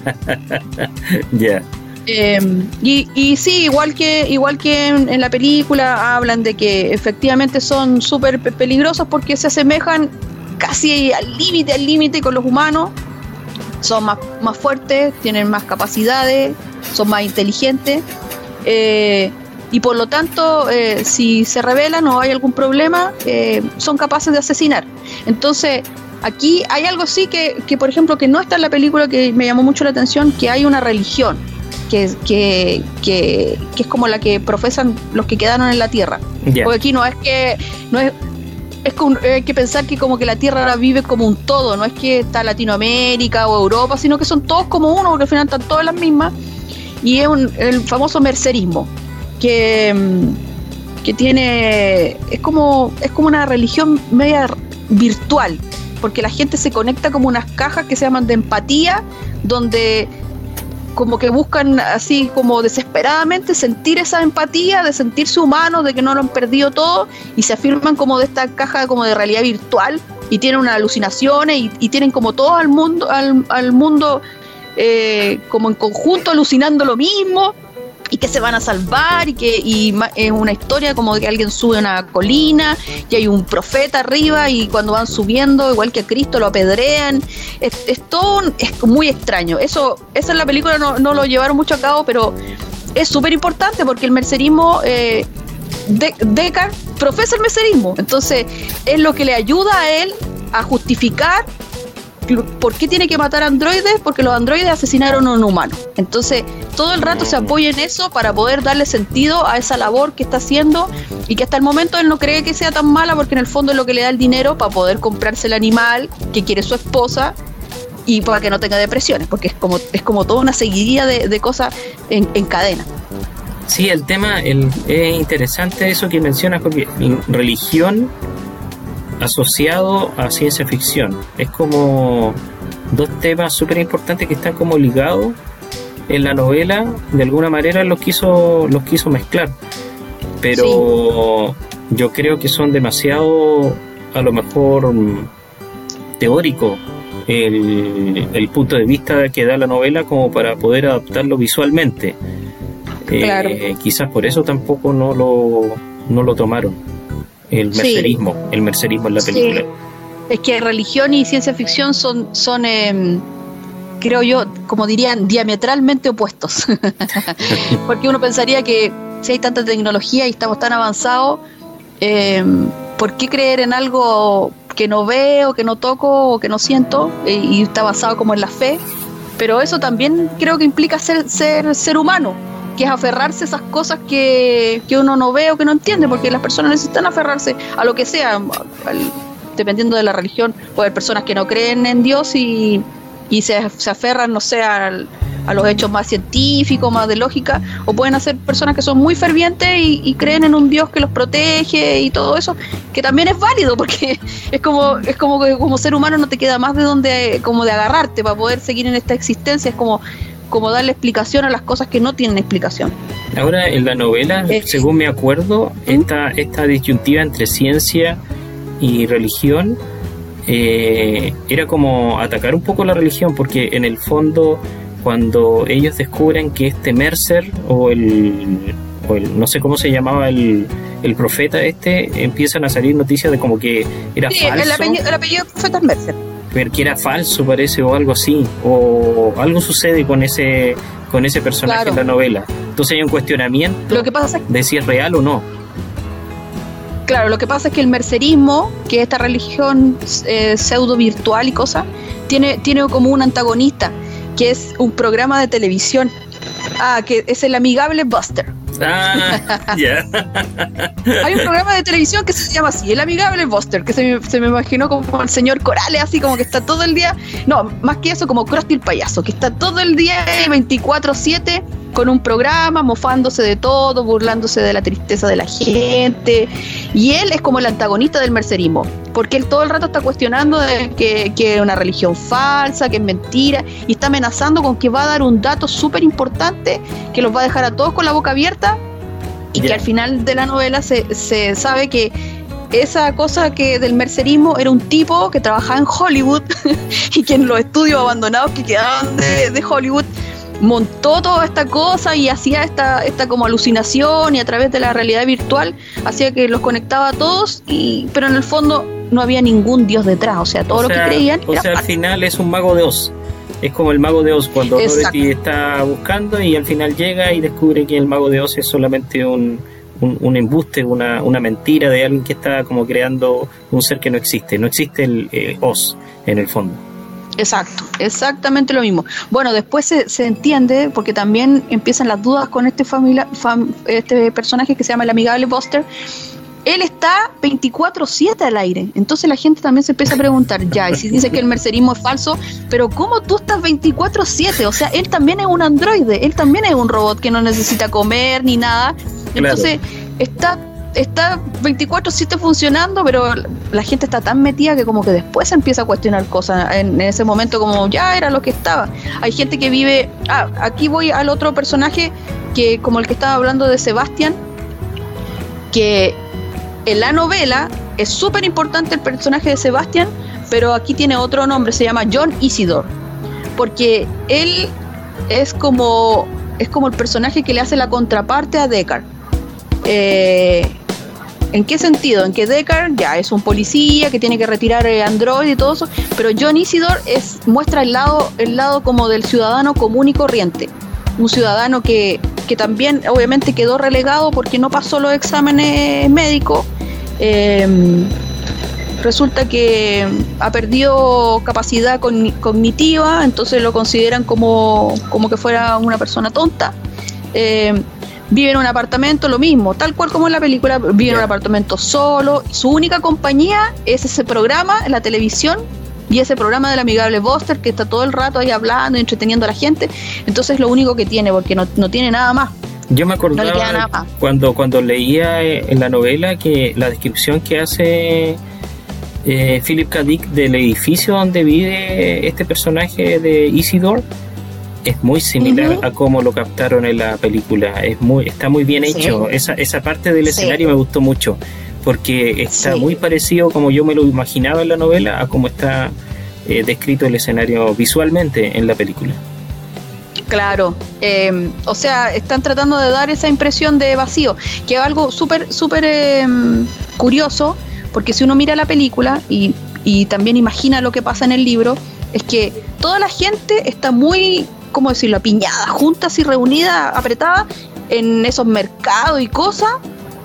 Ya. Em, y, y, sí, igual que, igual que en, la película hablan de que efectivamente son súper peligrosos porque se asemejan casi al límite, al límite con los humanos. Son más, más fuertes, tienen más capacidades, son más inteligentes. Eh, y por lo tanto, eh, si se rebelan o hay algún problema, eh, son capaces de asesinar. Entonces, Aquí hay algo sí que, que, por ejemplo, que no está en la película que me llamó mucho la atención, que hay una religión, que, que, que, que es como la que profesan los que quedaron en la Tierra. Porque aquí no es que, no es, es hay que pensar que como que la Tierra ahora vive como un todo, no es que está Latinoamérica o Europa, sino que son todos como uno, porque al final están todas las mismas. Y es un, el famoso mercerismo, que, que tiene, es como, es como una religión media virtual, porque la gente se conecta como unas cajas que se llaman de empatía, donde como que buscan así como desesperadamente sentir esa empatía, de sentirse humanos, de que no lo han perdido todo y se afirman como de esta caja como de realidad virtual y tienen unas alucinaciones y, tienen como todo al mundo, al, al mundo eh, como en conjunto alucinando lo mismo y que se van a salvar y que y es una historia como que alguien sube una colina y hay un profeta arriba y cuando van subiendo igual que a Cristo lo apedrean. Es, todo es muy extraño. Eso esa en la película no, no, lo llevaron mucho a cabo pero es súper importante porque el mercerismo eh, de, profesa el mercerismo. Entonces es lo que le ayuda a él a justificar ¿Por qué tiene que matar androides? Porque los androides asesinaron a un humano. Entonces, todo el rato se apoya en eso para poder darle sentido a esa labor que está haciendo y que hasta el momento él no cree que sea tan mala porque en el fondo es lo que le da el dinero para poder comprarse el animal que quiere su esposa y para que no tenga depresiones, porque es como, es como toda una seguidilla de, cosas en, en, cadena. Sí, el tema es interesante eso que mencionas, porque religión asociado a ciencia ficción. Es como dos temas súper importantes que están como ligados en la novela, de alguna manera los quiso, los quiso mezclar. Pero yo creo que son demasiado, a lo mejor, teórico el, el, punto de vista que da la novela como para poder adaptarlo visualmente. Eh, quizás por eso tampoco no lo, no lo tomaron el mercerismo, el mercerismo en la película. Es que religión y ciencia ficción son, son em, creo yo, como dirían, diametralmente opuestos. Porque uno pensaría que si hay tanta tecnología y estamos tan avanzados, em, ¿por qué creer en algo que no veo, que no toco o que no siento e, y está basado como en la fe? Pero eso también creo que implica ser, ser, ser humano que es aferrarse a esas cosas que, uno no ve o que no entiende, porque las personas necesitan aferrarse a lo que sea, dependiendo de la religión. Puede haber personas que no creen en Dios y, se, se, aferran, no sé, a, los hechos más científicos, más de lógica, o pueden ser personas que son muy fervientes y, creen en un Dios que los protege y todo eso, que también es válido, porque es como, es como que como ser humano no te queda más de donde, como de agarrarte para poder seguir en esta existencia, es como como darle explicación a las cosas que no tienen explicación. Ahora, en la novela, eh, según me acuerdo, esta, esta disyuntiva entre ciencia y religión eh, era como atacar un poco la religión, porque en el fondo, cuando ellos descubren que este Mercer o el, no sé cómo se llamaba el, el profeta este, empiezan a salir noticias de como que era sí, falso. El apellido, el apellido profeta es Mercer que era falso parece o algo así o algo sucede con ese con ese personaje en la novela. Entonces hay un cuestionamiento lo que pasa de si es real o no. Claro lo que pasa es que el mercerismo que es esta religión eh, pseudo virtual y cosas tiene tiene como un antagonista que es un programa de televisión ah que es el amigable Buster. Ah, Hay un programa de televisión que se llama así, El Amigable Buster, que se me, se me imaginó como el señor Corales, así como que está todo el día, no, más que eso, como Krusty el payaso, que está todo el día 24-7 con un programa, mofándose de todo, burlándose de la tristeza de la gente. Y él es como el antagonista del mercerismo, porque él todo el rato está cuestionando de que, es una religión falsa, que es mentira, y está amenazando con que va a dar un dato súper importante que los va a dejar a todos con la boca abierta y que al final de la novela se, se sabe que esa cosa que del mercerismo era un tipo que trabajaba en Hollywood y que en los estudios abandonados que quedaban de, de Hollywood montó toda esta cosa y hacía esta, esta como alucinación y a través de la realidad virtual hacía que los conectaba a todos, y, pero en el fondo no había ningún dios detrás, o sea, todo lo que creían. O sea, al final es un mago de Oz. Es como el mago de Oz cuando Dorothy está buscando y al final llega y descubre que el mago de Oz es solamente un, un, embuste, una, una, mentira de alguien que está como creando un ser que no existe. No existe el eh, Oz en el fondo. Exacto, exactamente lo mismo. Bueno, después se, se entiende, porque también empiezan las dudas con este, familia, este personaje que se llama el amigable Buster, él está 24/7 al aire. Entonces la gente también se empieza a preguntar, ya, y si dice que el mercerismo es falso, pero ¿cómo tú estás 24/7? O sea, él también es un androide, él también es un robot que no necesita comer ni nada. Entonces está está 24/7 funcionando, pero la gente está tan metida que como que después empieza a cuestionar cosas. En, ese momento como ya era lo que estaba. Hay gente que vive... Ah, aquí voy al otro personaje que como el que estaba hablando de Sebastián, que en la novela es súper importante el personaje de Sebastián, pero aquí tiene otro nombre, se llama John Isidore, porque él es como, es como el personaje que le hace la contraparte a Deckard. Eh, ¿En qué sentido? En que Deckard ya es un policía que tiene que retirar Android y todo eso, pero John Isidore es, muestra el lado, el lado como del ciudadano común y corriente. Un ciudadano que, que también obviamente quedó relegado porque no pasó los exámenes médicos. Em, resulta que ha perdido capacidad cognitiva, entonces lo consideran como, como que fuera una persona tonta. Em, vive en un apartamento, lo mismo, tal cual como en la película, vive en un apartamento solo. Su única compañía es ese programa en la televisión y ese programa del amigable Buster que está todo el rato ahí hablando y entreteniendo a la gente. Entonces lo único que tiene, porque no, tiene nada más. Yo me acordaba cuando, cuando leía eh, en la novela que la descripción que hace eh, Philip K. Dick del edificio donde vive este personaje de Isidore es muy similar a cómo lo captaron en la película. Es muy, está muy bien hecho. Esa, esa parte del escenario me gustó mucho porque está muy parecido como yo me lo imaginaba en la novela a cómo está eh, descrito el escenario visualmente en la película. Claro, eh, o sea, están tratando de dar esa impresión de vacío, que es algo súper, súper em, curioso, porque si uno mira la película y, y también imagina lo que pasa en el libro, es que toda la gente está muy, ¿cómo decirlo?, apiñada, juntas y reunida, apretada en esos mercados y cosas,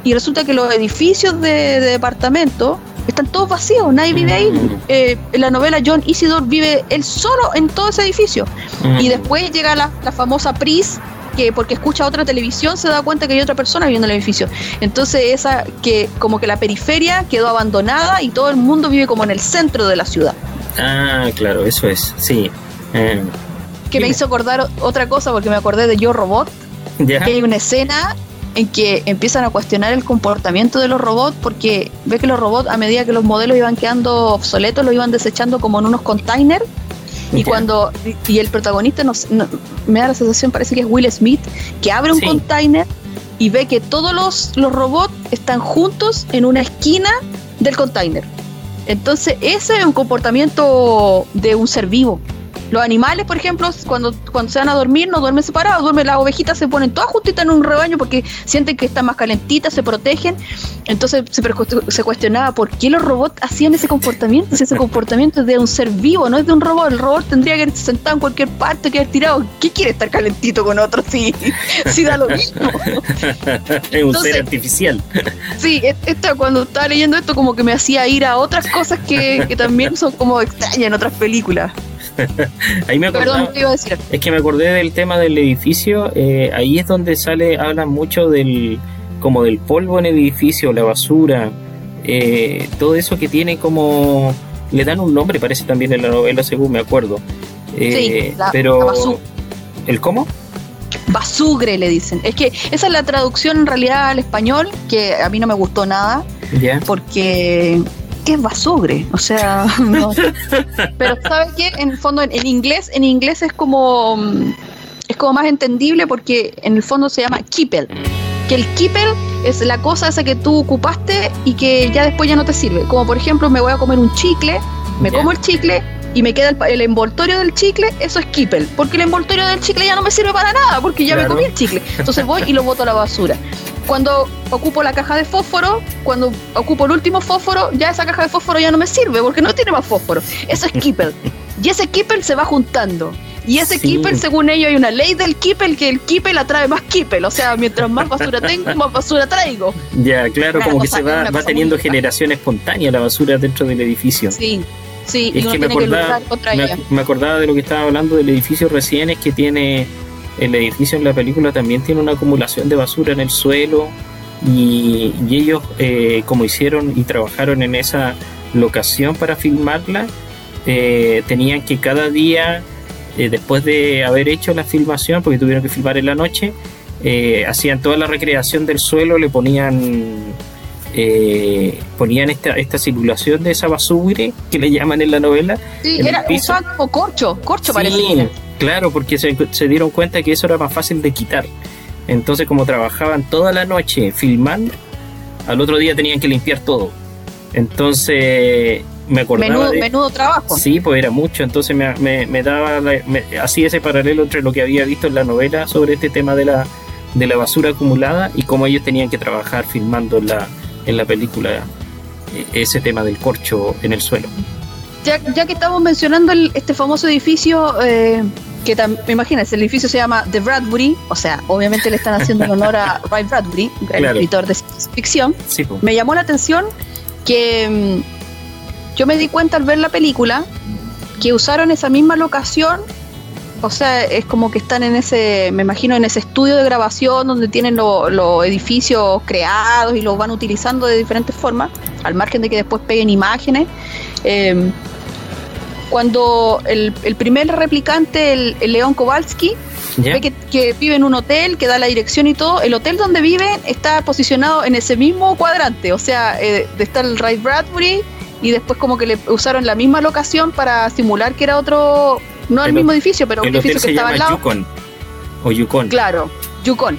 y resulta que los edificios de, departamento están todos vacíos, nadie vive ahí. Mm. Eh, en la novela John Isidore vive él solo en todo ese edificio. Mm. Y después llega la, famosa Pris, que porque escucha otra televisión se da cuenta que hay otra persona viviendo en el edificio. Entonces esa que como que la periferia quedó abandonada y todo el mundo vive como en el centro de la ciudad. Ah, claro, eso es, sí. Eh, que me hizo acordar otra cosa porque me acordé de Yo Robot. Que hay una escena en que empiezan a cuestionar el comportamiento de los robots porque ve que los robots a medida que los modelos iban quedando obsoletos los iban desechando como en unos containers y cuando y el protagonista nos, me da la sensación parece que es Will Smith que abre un container y ve que todos los, los robots están juntos en una esquina del container. Entonces ese es un comportamiento de un ser vivo los animales, por ejemplo, cuando, cuando se van a dormir, no duermen separados, duermen las ovejitas, se ponen todas juntitas en un rebaño porque sienten que están más calentitas, se protegen. Entonces se, se cuestionaba por qué los robots hacían ese comportamiento, si ese comportamiento es de un ser vivo, no es de un robot. El robot tendría que estar sentado en cualquier parte, que haber tirado. ¿Qué quiere estar calentito con otro si, si da lo mismo? es un ser artificial. Sí, esta, cuando estaba leyendo esto como que me hacía ir a otras cosas que, que también son como extrañas en otras películas. ahí me Es que me acordé del tema del edificio. Eh, ahí es donde sale, hablan mucho del como del polvo en el edificio, la basura, eh, todo eso que tiene como le dan un nombre, parece también en la novela, según me acuerdo. Eh, pero ¿el cómo? Basugre le dicen. Es que esa es la traducción en realidad al español, que a mí no me gustó nada, porque ¿qué es basugre? O sea, no. Pero ¿sabes qué? En el fondo, en, inglés, en inglés es como es como más entendible porque en el fondo se llama kipel. Que el kipel es la cosa esa que tú ocupaste y que ya después ya no te sirve. Como por ejemplo, me voy a comer un chicle, me como el chicle y me queda el, envoltorio del chicle, eso es kipel. Porque el envoltorio del chicle ya no me sirve para nada, porque ya me comí el chicle. Entonces voy y lo boto a la basura. Cuando ocupo la caja de fósforo, cuando ocupo el último fósforo, ya esa caja de fósforo ya no me sirve porque no tiene más fósforo. Eso es kipel. Y ese kipel se va juntando. Y ese sí. según ellos, hay una ley del kipel que el kipel atrae más kipel. O sea, mientras más basura tengo, más basura traigo. Ya, claro, como que se va, va teniendo generación espontánea la basura dentro del edificio. Sí, sí, es que, me, acordaba, me acordaba de lo que estaba hablando del edificio recién, es que tiene el edificio en la película también tiene una acumulación de basura en el suelo y, ellos eh, como hicieron y trabajaron en esa locación para filmarla, eh, tenían que cada día, eh, después de haber hecho la filmación, porque tuvieron que filmar en la noche, hacían toda la recreación del suelo, le ponían ponían esta, esta simulación de esa basura que le llaman en la novela. Sí, era un corcho, corcho sí, Claro, porque se, se, dieron cuenta que eso era más fácil de quitar. Entonces, como trabajaban toda la noche filmando, al otro día tenían que limpiar todo. Entonces, me acordaba. Menudo, trabajo. Sí, pues era mucho. Entonces, me, me, daba. así ese paralelo entre lo que había visto en la novela sobre este tema de la, de la basura acumulada y cómo ellos tenían que trabajar filmando en la, en la película eh, ese tema del corcho en el suelo. Ya, ya que estamos mencionando este famoso edificio. Eh que me imaginas, el edificio se llama The Bradbury, o sea, obviamente le están haciendo honor a Ray Bradbury, gran escritor de ficción. me llamó la atención que mm, yo me di cuenta al ver la película que usaron esa misma locación, o sea, es como que están en ese, me imagino, en ese estudio de grabación donde tienen los edificios creados y los van utilizando de diferentes formas, al margen de que después peguen imágenes. Eh, cuando el, primer replicante, el, León Kowalski, ve que, vive en un hotel, que da la dirección y todo, el hotel donde vive está posicionado en ese mismo cuadrante, o sea, eh, está el Ray Bradbury y después como que le usaron la misma locación para simular que era otro, no el, mismo edificio, pero un edificio que estaba al lado. Yukon, o Yukon. Claro, Yukon.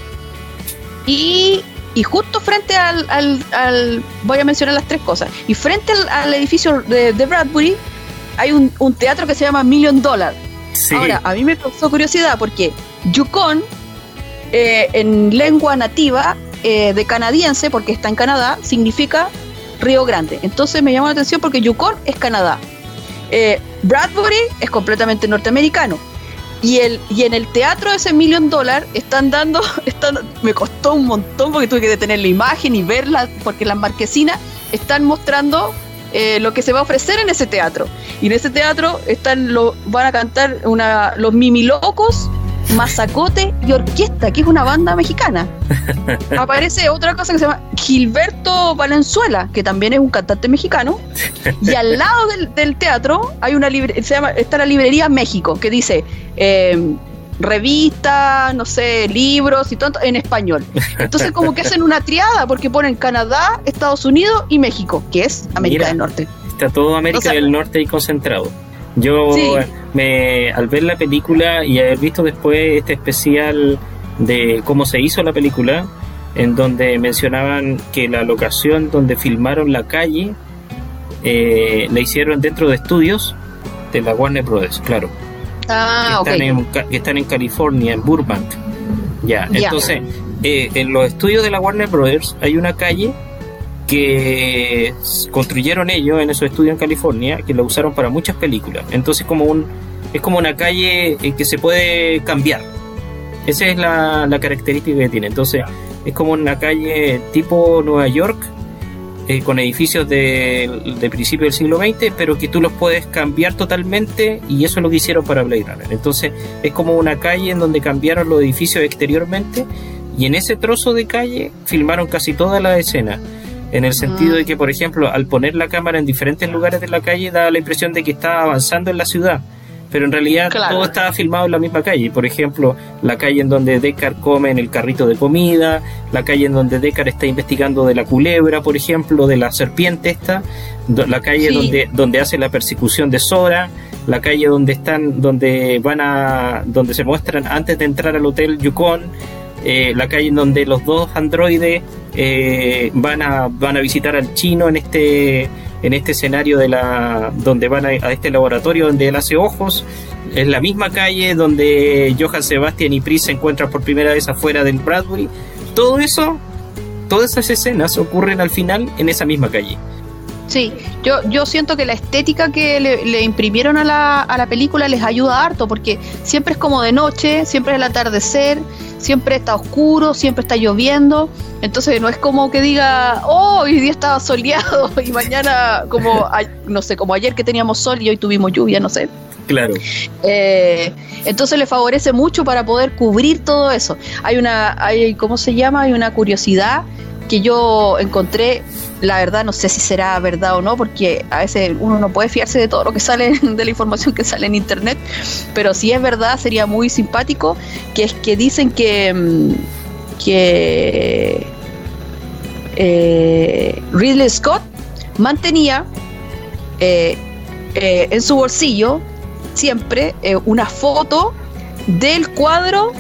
Y, y justo frente al, al, voy a mencionar las tres cosas, y frente al, edificio de, de Bradbury hay un, teatro que se llama Million Dollar. Ahora, a mí me causó curiosidad porque Yukon, eh, en lengua nativa eh, de canadiense, porque está en Canadá, significa Río Grande. Entonces me llamó la atención porque Yukon es Canadá. Eh, Bradbury es completamente norteamericano. Y, el, y en el teatro de ese Million Dollar están dando, están, me costó un montón porque tuve que detener la imagen y verla, porque las marquesinas están mostrando eh, lo que se va a ofrecer en ese teatro. Y en ese teatro están lo, van a cantar una, los Mimilocos, Mazacote y Orquesta, que es una banda mexicana. Aparece otra cosa que se llama Gilberto Valenzuela, que también es un cantante mexicano. Y al lado del, teatro hay una se llama, está la librería México, que dice eh, revistas, no sé, libros y todo en español. Entonces como que hacen una triada porque ponen Canadá, Estados Unidos y México, que es América del Norte. Está todo América del Norte ahí concentrado. Yo me al ver la película y haber visto después este especial de cómo se hizo la película, en donde mencionaban que la locación donde filmaron la calle eh, la hicieron dentro de estudios de la Warner Brothers, claro. Ah, que, están en, California, en Burbank. Ya, entonces, eh, en los estudios de la Warner Brothers hay una calle que construyeron ellos en esos estudios en California, que la usaron para muchas películas. Entonces, como un, es como una calle eh, que se puede cambiar. Esa es la, la característica que tiene. Entonces, es como una calle tipo Nueva York, eh, con edificios de, de, principio del siglo XX, pero que tú los puedes cambiar totalmente y eso es lo que hicieron para Blade Runner. Entonces es como una calle en donde cambiaron los edificios exteriormente y en ese trozo de calle filmaron casi toda la escena. En el sentido de que, por ejemplo, al poner la cámara en diferentes lugares de la calle, da la impresión de que está avanzando en la ciudad pero en realidad todo estaba filmado en la misma calle. Por ejemplo, la calle en donde Deckard come en el carrito de comida, la calle en donde Deckard está investigando de la culebra, por ejemplo, de la serpiente esta, la calle donde, donde hace la persecución de Sora, la calle donde están, donde van a, donde se muestran antes de entrar al hotel Yukon, eh, la calle en donde los dos androides eh, van a van a visitar al chino en este en este escenario de la donde van a, este laboratorio donde él hace ojos es la misma calle donde Johann Sebastian y Pris se encuentran por primera vez afuera del Bradbury. Todo eso todas esas escenas ocurren al final en esa misma calle Sí, yo, yo siento que la estética que le, imprimieron a la, a la, película les ayuda harto, porque siempre es como de noche, siempre es el atardecer, siempre está oscuro, siempre está lloviendo, entonces no es como que diga, oh, hoy día estaba soleado y mañana como, no sé, como ayer que teníamos sol y hoy tuvimos lluvia, no sé. Claro. Eh, entonces le favorece mucho para poder cubrir todo eso. Hay una, hay, ¿cómo se llama? Hay una curiosidad que yo encontré, la verdad no sé si será verdad o no, porque a veces uno no puede fiarse de todo lo que sale, de la información que sale en internet, pero si es verdad sería muy simpático, que es que dicen que, mm, que eh, Ridley Scott mantenía eh, eh, en su bolsillo siempre una foto del cuadro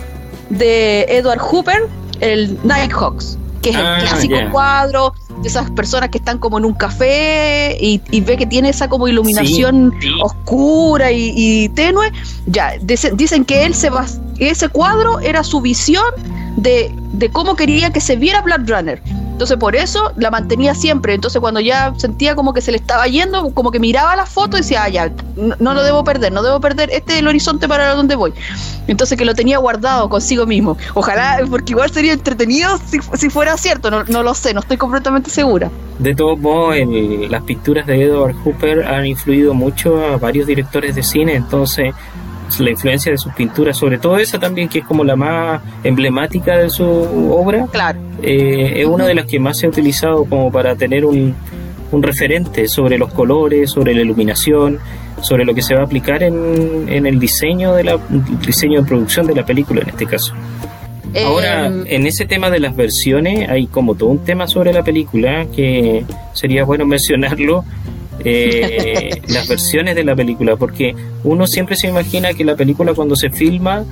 de Edward Hooper, el Nighthawks, que es el Ah, clásico cuadro de esas personas que están como en un café y, y ve que tiene esa como iluminación Sí, sí. oscura y, y tenue. Ya, dice- dicen que él se va, ese cuadro era su visión de, de cómo quería que se viera Blade Runner. Entonces por eso la mantenía siempre. Entonces cuando ya sentía como que se le estaba yendo, como que miraba la foto y decía, ah, ya, no, lo debo perder, no debo perder, este es el horizonte para donde voy. Entonces que lo tenía guardado consigo mismo. Ojalá, porque igual sería entretenido si, si fuera cierto, no, no lo sé, no estoy completamente segura. De todos modos, las pinturas de Edward Hooper han influido mucho a varios directores de cine, entonces la influencia de sus pinturas, sobre todo esa también, que es como la más emblemática de su obra, Claro. eh, es una de las que más se ha utilizado como para tener un, un referente sobre los colores, sobre la iluminación, sobre lo que se va a aplicar en, en el diseño de la diseño de producción de la película en este caso. Ahora, Em, en ese tema de las versiones, hay como todo un tema sobre la película que sería bueno mencionarlo. Eh, las versiones de la película, porque uno siempre se imagina que la película cuando se filma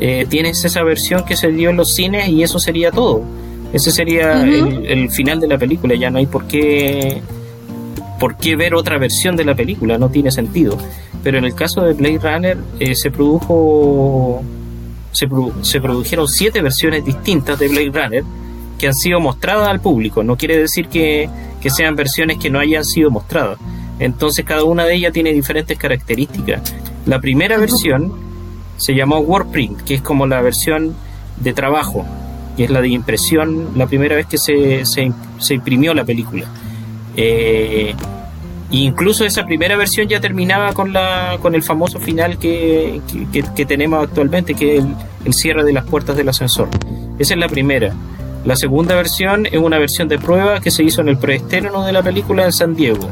eh, tienes esa versión que se dio en los cines y eso sería todo. Ese sería el final de la película, ya no hay por qué, por qué ver otra versión de la película, no tiene sentido. Pero en el caso de Blade Runner eh, se produjo se, produ- se produjeron siete versiones distintas de Blade Runner que han sido mostradas al público. No quiere decir que, que sean versiones que no hayan sido mostradas. Entonces cada una de ellas tiene diferentes características. La primera versión se llamó Warprint, que es como la versión de trabajo, que es la de impresión, la primera vez que se, se, imprimió la película. Eh, incluso esa primera versión ya terminaba con la con el famoso final que- que tenemos actualmente, que es el, el cierre de las puertas del ascensor. Esa es la primera. La segunda versión es una versión de prueba que se hizo en el preestreno de la película en San Diego.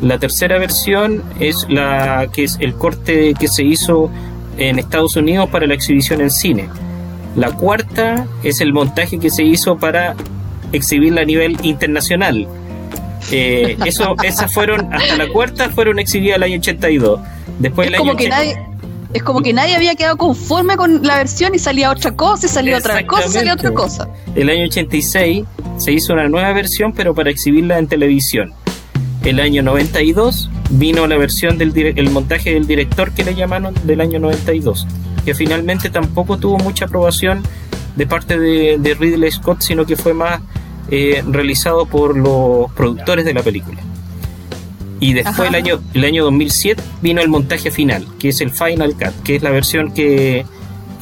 La tercera versión es la que es el corte que se hizo en Estados Unidos para la exhibición en cine. La cuarta es el montaje que se hizo para exhibirla a nivel internacional. Eh, eso, esas fueron, hasta la cuarta fueron exhibidas el año 82. Después es el como año que 80 nadie es como que nadie había quedado conforme con la versión y salía otra cosa y salía otra cosa y salía otra cosa El año 86 se hizo una nueva versión, pero para exhibirla en televisión. El año 92 vino la versión del el montaje del director que le llamaron del año 92, que finalmente tampoco tuvo mucha aprobación de parte de, de Ridley Scott, sino que fue más eh, realizado por los productores de la película. Y después Ajá. el año, el año 2007 vino el montaje final, que es el Final Cut, que es la versión que,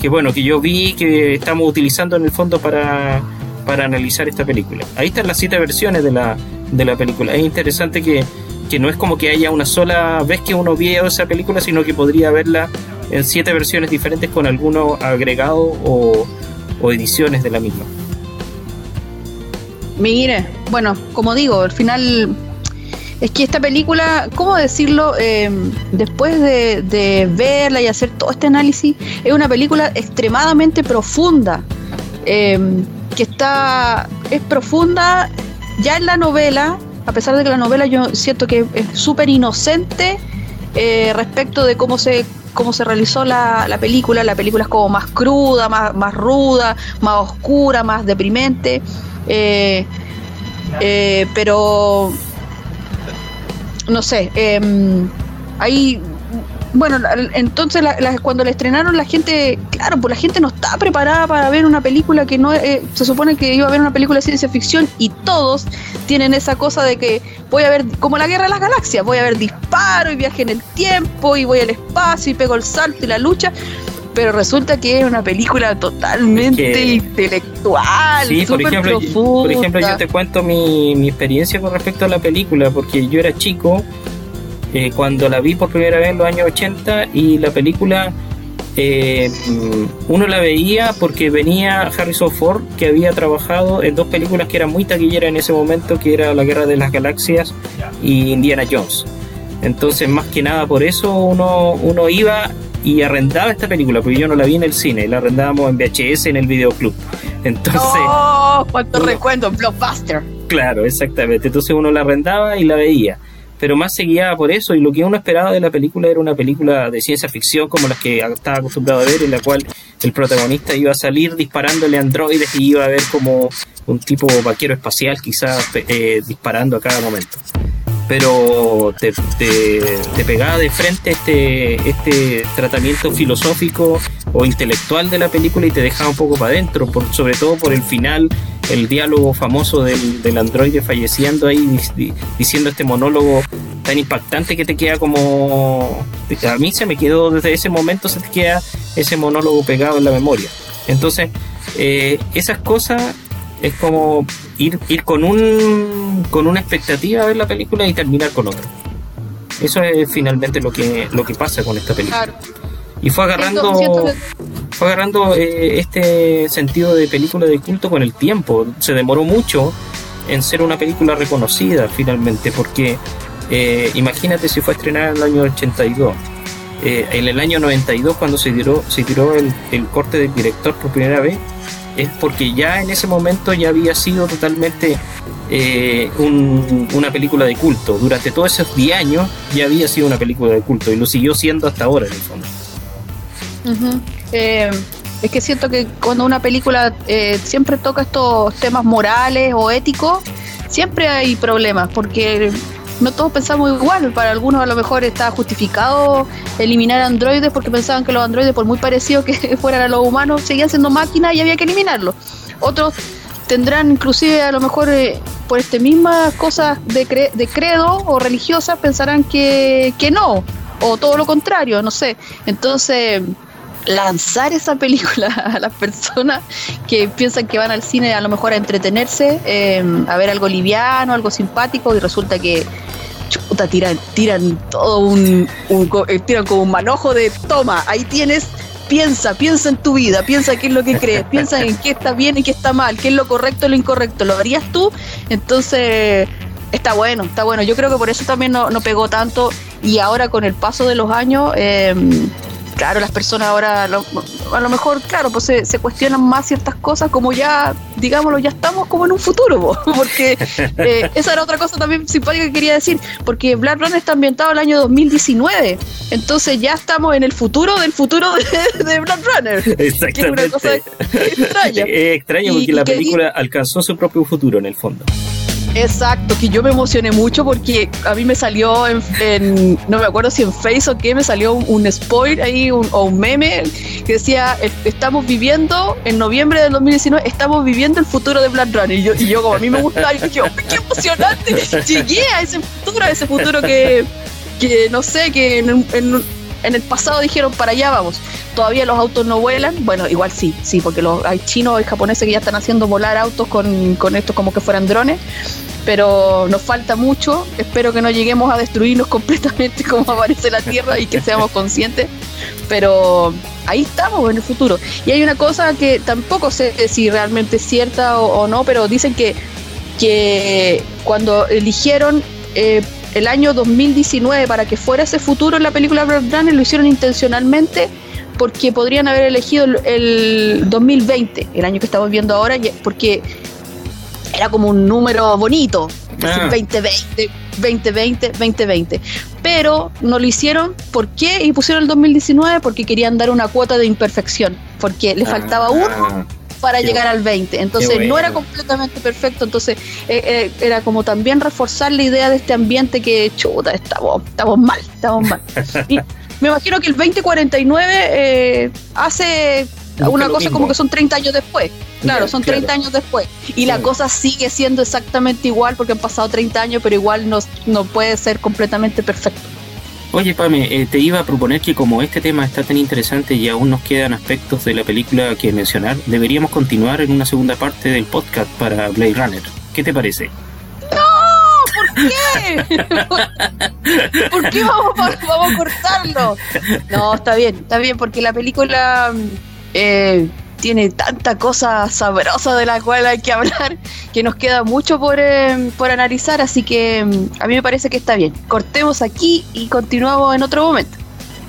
que bueno, que yo vi que estamos utilizando en el fondo para, para analizar esta película. Ahí están las siete versiones de la, de la película. Es interesante que, que no es como que haya una sola vez que uno vea esa película, sino que podría verla en siete versiones diferentes con algunos agregados o, o ediciones de la misma. Mire, bueno, como digo, al final es que esta película, ¿cómo decirlo? Eh, después de, verla y hacer todo este análisis, es una película extremadamente profunda, eh, que está, es profunda ya en la novela, a pesar de que la novela yo siento que es súper inocente eh, respecto de cómo se cómo se realizó la, la película, la película es como más cruda, más, más ruda, más oscura, más deprimente. Eh, eh, pero no sé, eh, ahí, bueno, entonces la- la- cuando la estrenaron la gente, claro, pues la gente no está preparada para ver una película que no eh, se supone que iba a ver una película de ciencia ficción y todos tienen esa cosa de que voy a ver como la guerra de las galaxias, voy a ver disparo y viaje en el tiempo y voy al espacio y pego el salto y la lucha. Pero resulta que es una película totalmente Es que- intelectual, Sí, por ejemplo, yo- por ejemplo, yo te cuento mi, mi experiencia con respecto a la película, porque yo era chico eh, cuando la vi por primera vez en los años 80 y la película eh, uno la veía porque venía Harrison Ford, que había trabajado en dos películas que eran muy taquilleras en ese momento, que era La Guerra de las Galaxias y Indiana Jones. Entonces, más que nada por eso uno, uno iba y arrendaba esta película, porque yo no la vi en el cine, la arrendábamos en VHS en el videoclub. Entonces. ¡Oh! ¡Cuánto recuerdo! Blockbuster. Claro, exactamente. Entonces uno la arrendaba y la veía pero más se guiaba por eso y lo que uno esperaba de la película era una película de ciencia ficción como las que estaba acostumbrado a ver en la cual el protagonista iba a salir disparándole androides y iba a ver como un tipo vaquero espacial quizás eh, disparando a cada momento pero te, te, pegaba de frente este, este tratamiento filosófico o intelectual de la película y te dejaba un poco para adentro, sobre todo por el final, el diálogo famoso del, del androide falleciendo ahí, diciendo este monólogo tan impactante que te queda como... A mí se me quedó desde ese momento, se te queda ese monólogo pegado en la memoria. Entonces, eh, esas cosas es como ir, ir con un con una expectativa a ver la película y terminar con otra. Eso es finalmente lo que lo que pasa con esta película. Y fue agarrando fue agarrando eh, este sentido de película de culto con el tiempo. Se demoró mucho en ser una película reconocida finalmente, porque eh, imagínate si fue estrenada en el año 82. Eh, en el año 92 cuando se tiró, se tiró el, el corte del director por primera vez, es porque ya en ese momento ya había sido totalmente eh, una película de culto. Durante todos esos 10 años ya había sido una película de culto y lo siguió siendo hasta ahora en el fondo. Eh, es que siento que cuando una película eh, siempre toca estos temas morales o éticos, siempre hay problemas porque no todos pensamos igual. Para algunos a lo mejor está justificado eliminar androides porque pensaban que los androides, por muy parecidos que fueran a los humanos, seguían siendo máquinas y había que eliminarlos. Otros tendrán inclusive a lo mejor eh, por este mismas cosas de, de credo o religiosas pensarán que, que no, o todo lo contrario, no sé. Entonces lanzar esa película a las personas que piensan que van al cine a lo mejor a entretenerse, eh, a ver algo liviano, algo simpático y resulta que chuta, tiran, tiran todo un, eh, tiran como un manojo de toma, ahí tienes, piensa, piensa en tu vida, piensa qué es lo que crees, piensa en qué está bien y qué está mal, qué es lo correcto y lo incorrecto, lo harías tú, entonces está bueno, está bueno, yo creo que por eso también no, no pegó tanto y ahora con el paso de los años eh, claro, las personas ahora a lo mejor, claro, pues se, cuestionan más ciertas cosas como ya, digámoslo, ya estamos como en un futuro, porque eh, esa era otra cosa también simpática que quería decir, porque Black Runner está ambientado el año 2019, entonces ya estamos en el futuro del futuro de, de Black Runner. Exactamente. Que es una cosa extraña. Es extraño porque la película alcanzó su propio futuro en el fondo. Exacto, que yo me emocioné mucho porque a mí me salió en, no me acuerdo si en Face o qué, me salió un, spoiler ahí o un meme que decía, estamos viviendo, en noviembre del 2019, estamos viviendo el futuro de Black Runner. Y yo, y yo como a mí me gusta, y dije, qué emocionante, llegué a ese futuro, a ese futuro que, que no sé, que en, en, en el pasado dijeron para allá vamos. Todavía los autos no vuelan. Bueno, igual sí, sí, porque los, hay chinos y japoneses que ya están haciendo volar autos con, con esto como que fueran drones pero nos falta mucho. Espero que no lleguemos a destruirnos completamente como aparece la Tierra y que seamos conscientes. Pero ahí estamos en el futuro. Y hay una cosa que tampoco sé si realmente es cierta o, no, pero dicen que, que cuando eligieron eh, el año 2019 para que fuera ese futuro en la película Blade Runner, lo hicieron intencionalmente porque podrían haber elegido el, el 2020, el año que estamos viendo ahora, porque era como un número bonito. 2020, 2020, 2020. Pero no lo hicieron. ¿Por qué? Y pusieron el 2019 porque querían dar una cuota de imperfección. Porque le faltaba ah. uno para llegar al 20. Entonces no era completamente perfecto. Entonces eh, eh, era como también reforzar la idea de este ambiente que, chuta, estamos, estamos mal, estamos mal. y me imagino que el 2049 eh, hace una cosa como que son 30 años después. Claro, son 30 años después. Y la cosa sigue siendo exactamente igual porque han pasado 30 años, pero igual no, no puede ser completamente perfecto. Oye, Pame, eh, te iba a proponer que como este tema está tan interesante y aún nos quedan aspectos de la película que mencionar, deberíamos continuar en una segunda parte del podcast para Blade Runner. ¿Qué te parece? ¡No! ¿Por qué? ¿Por qué vamos, vamos a cortarlo? No, está bien, está bien, porque la película eh, tiene tanta cosa sabrosa de la cual hay que hablar que nos queda mucho por, eh, por analizar, así que mm, a mí me parece que está bien. Cortemos aquí y continuamos en otro momento.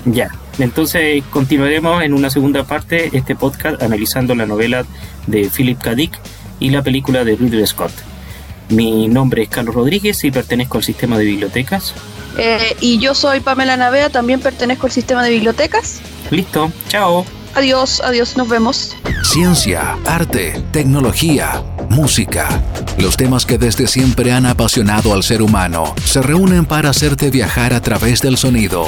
Ya, entonces continuaremos en una segunda parte este podcast analizando la novela de Philip K. Dick y la película de Ridley Scott. Mi nombre es Carlos Rodríguez y pertenezco al sistema de bibliotecas. Eh, y yo soy Pamela Navea, también pertenezco al sistema de bibliotecas. Listo, chao. Adiós, adiós, nos vemos. Ciencia, arte, tecnología, música. Los temas que desde siempre han apasionado al ser humano se reúnen para hacerte viajar a través del sonido.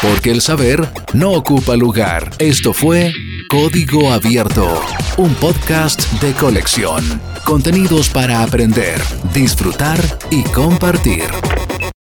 Porque el saber no ocupa lugar. Esto fue Código Abierto, un podcast de colección. Contenidos para aprender, disfrutar y compartir.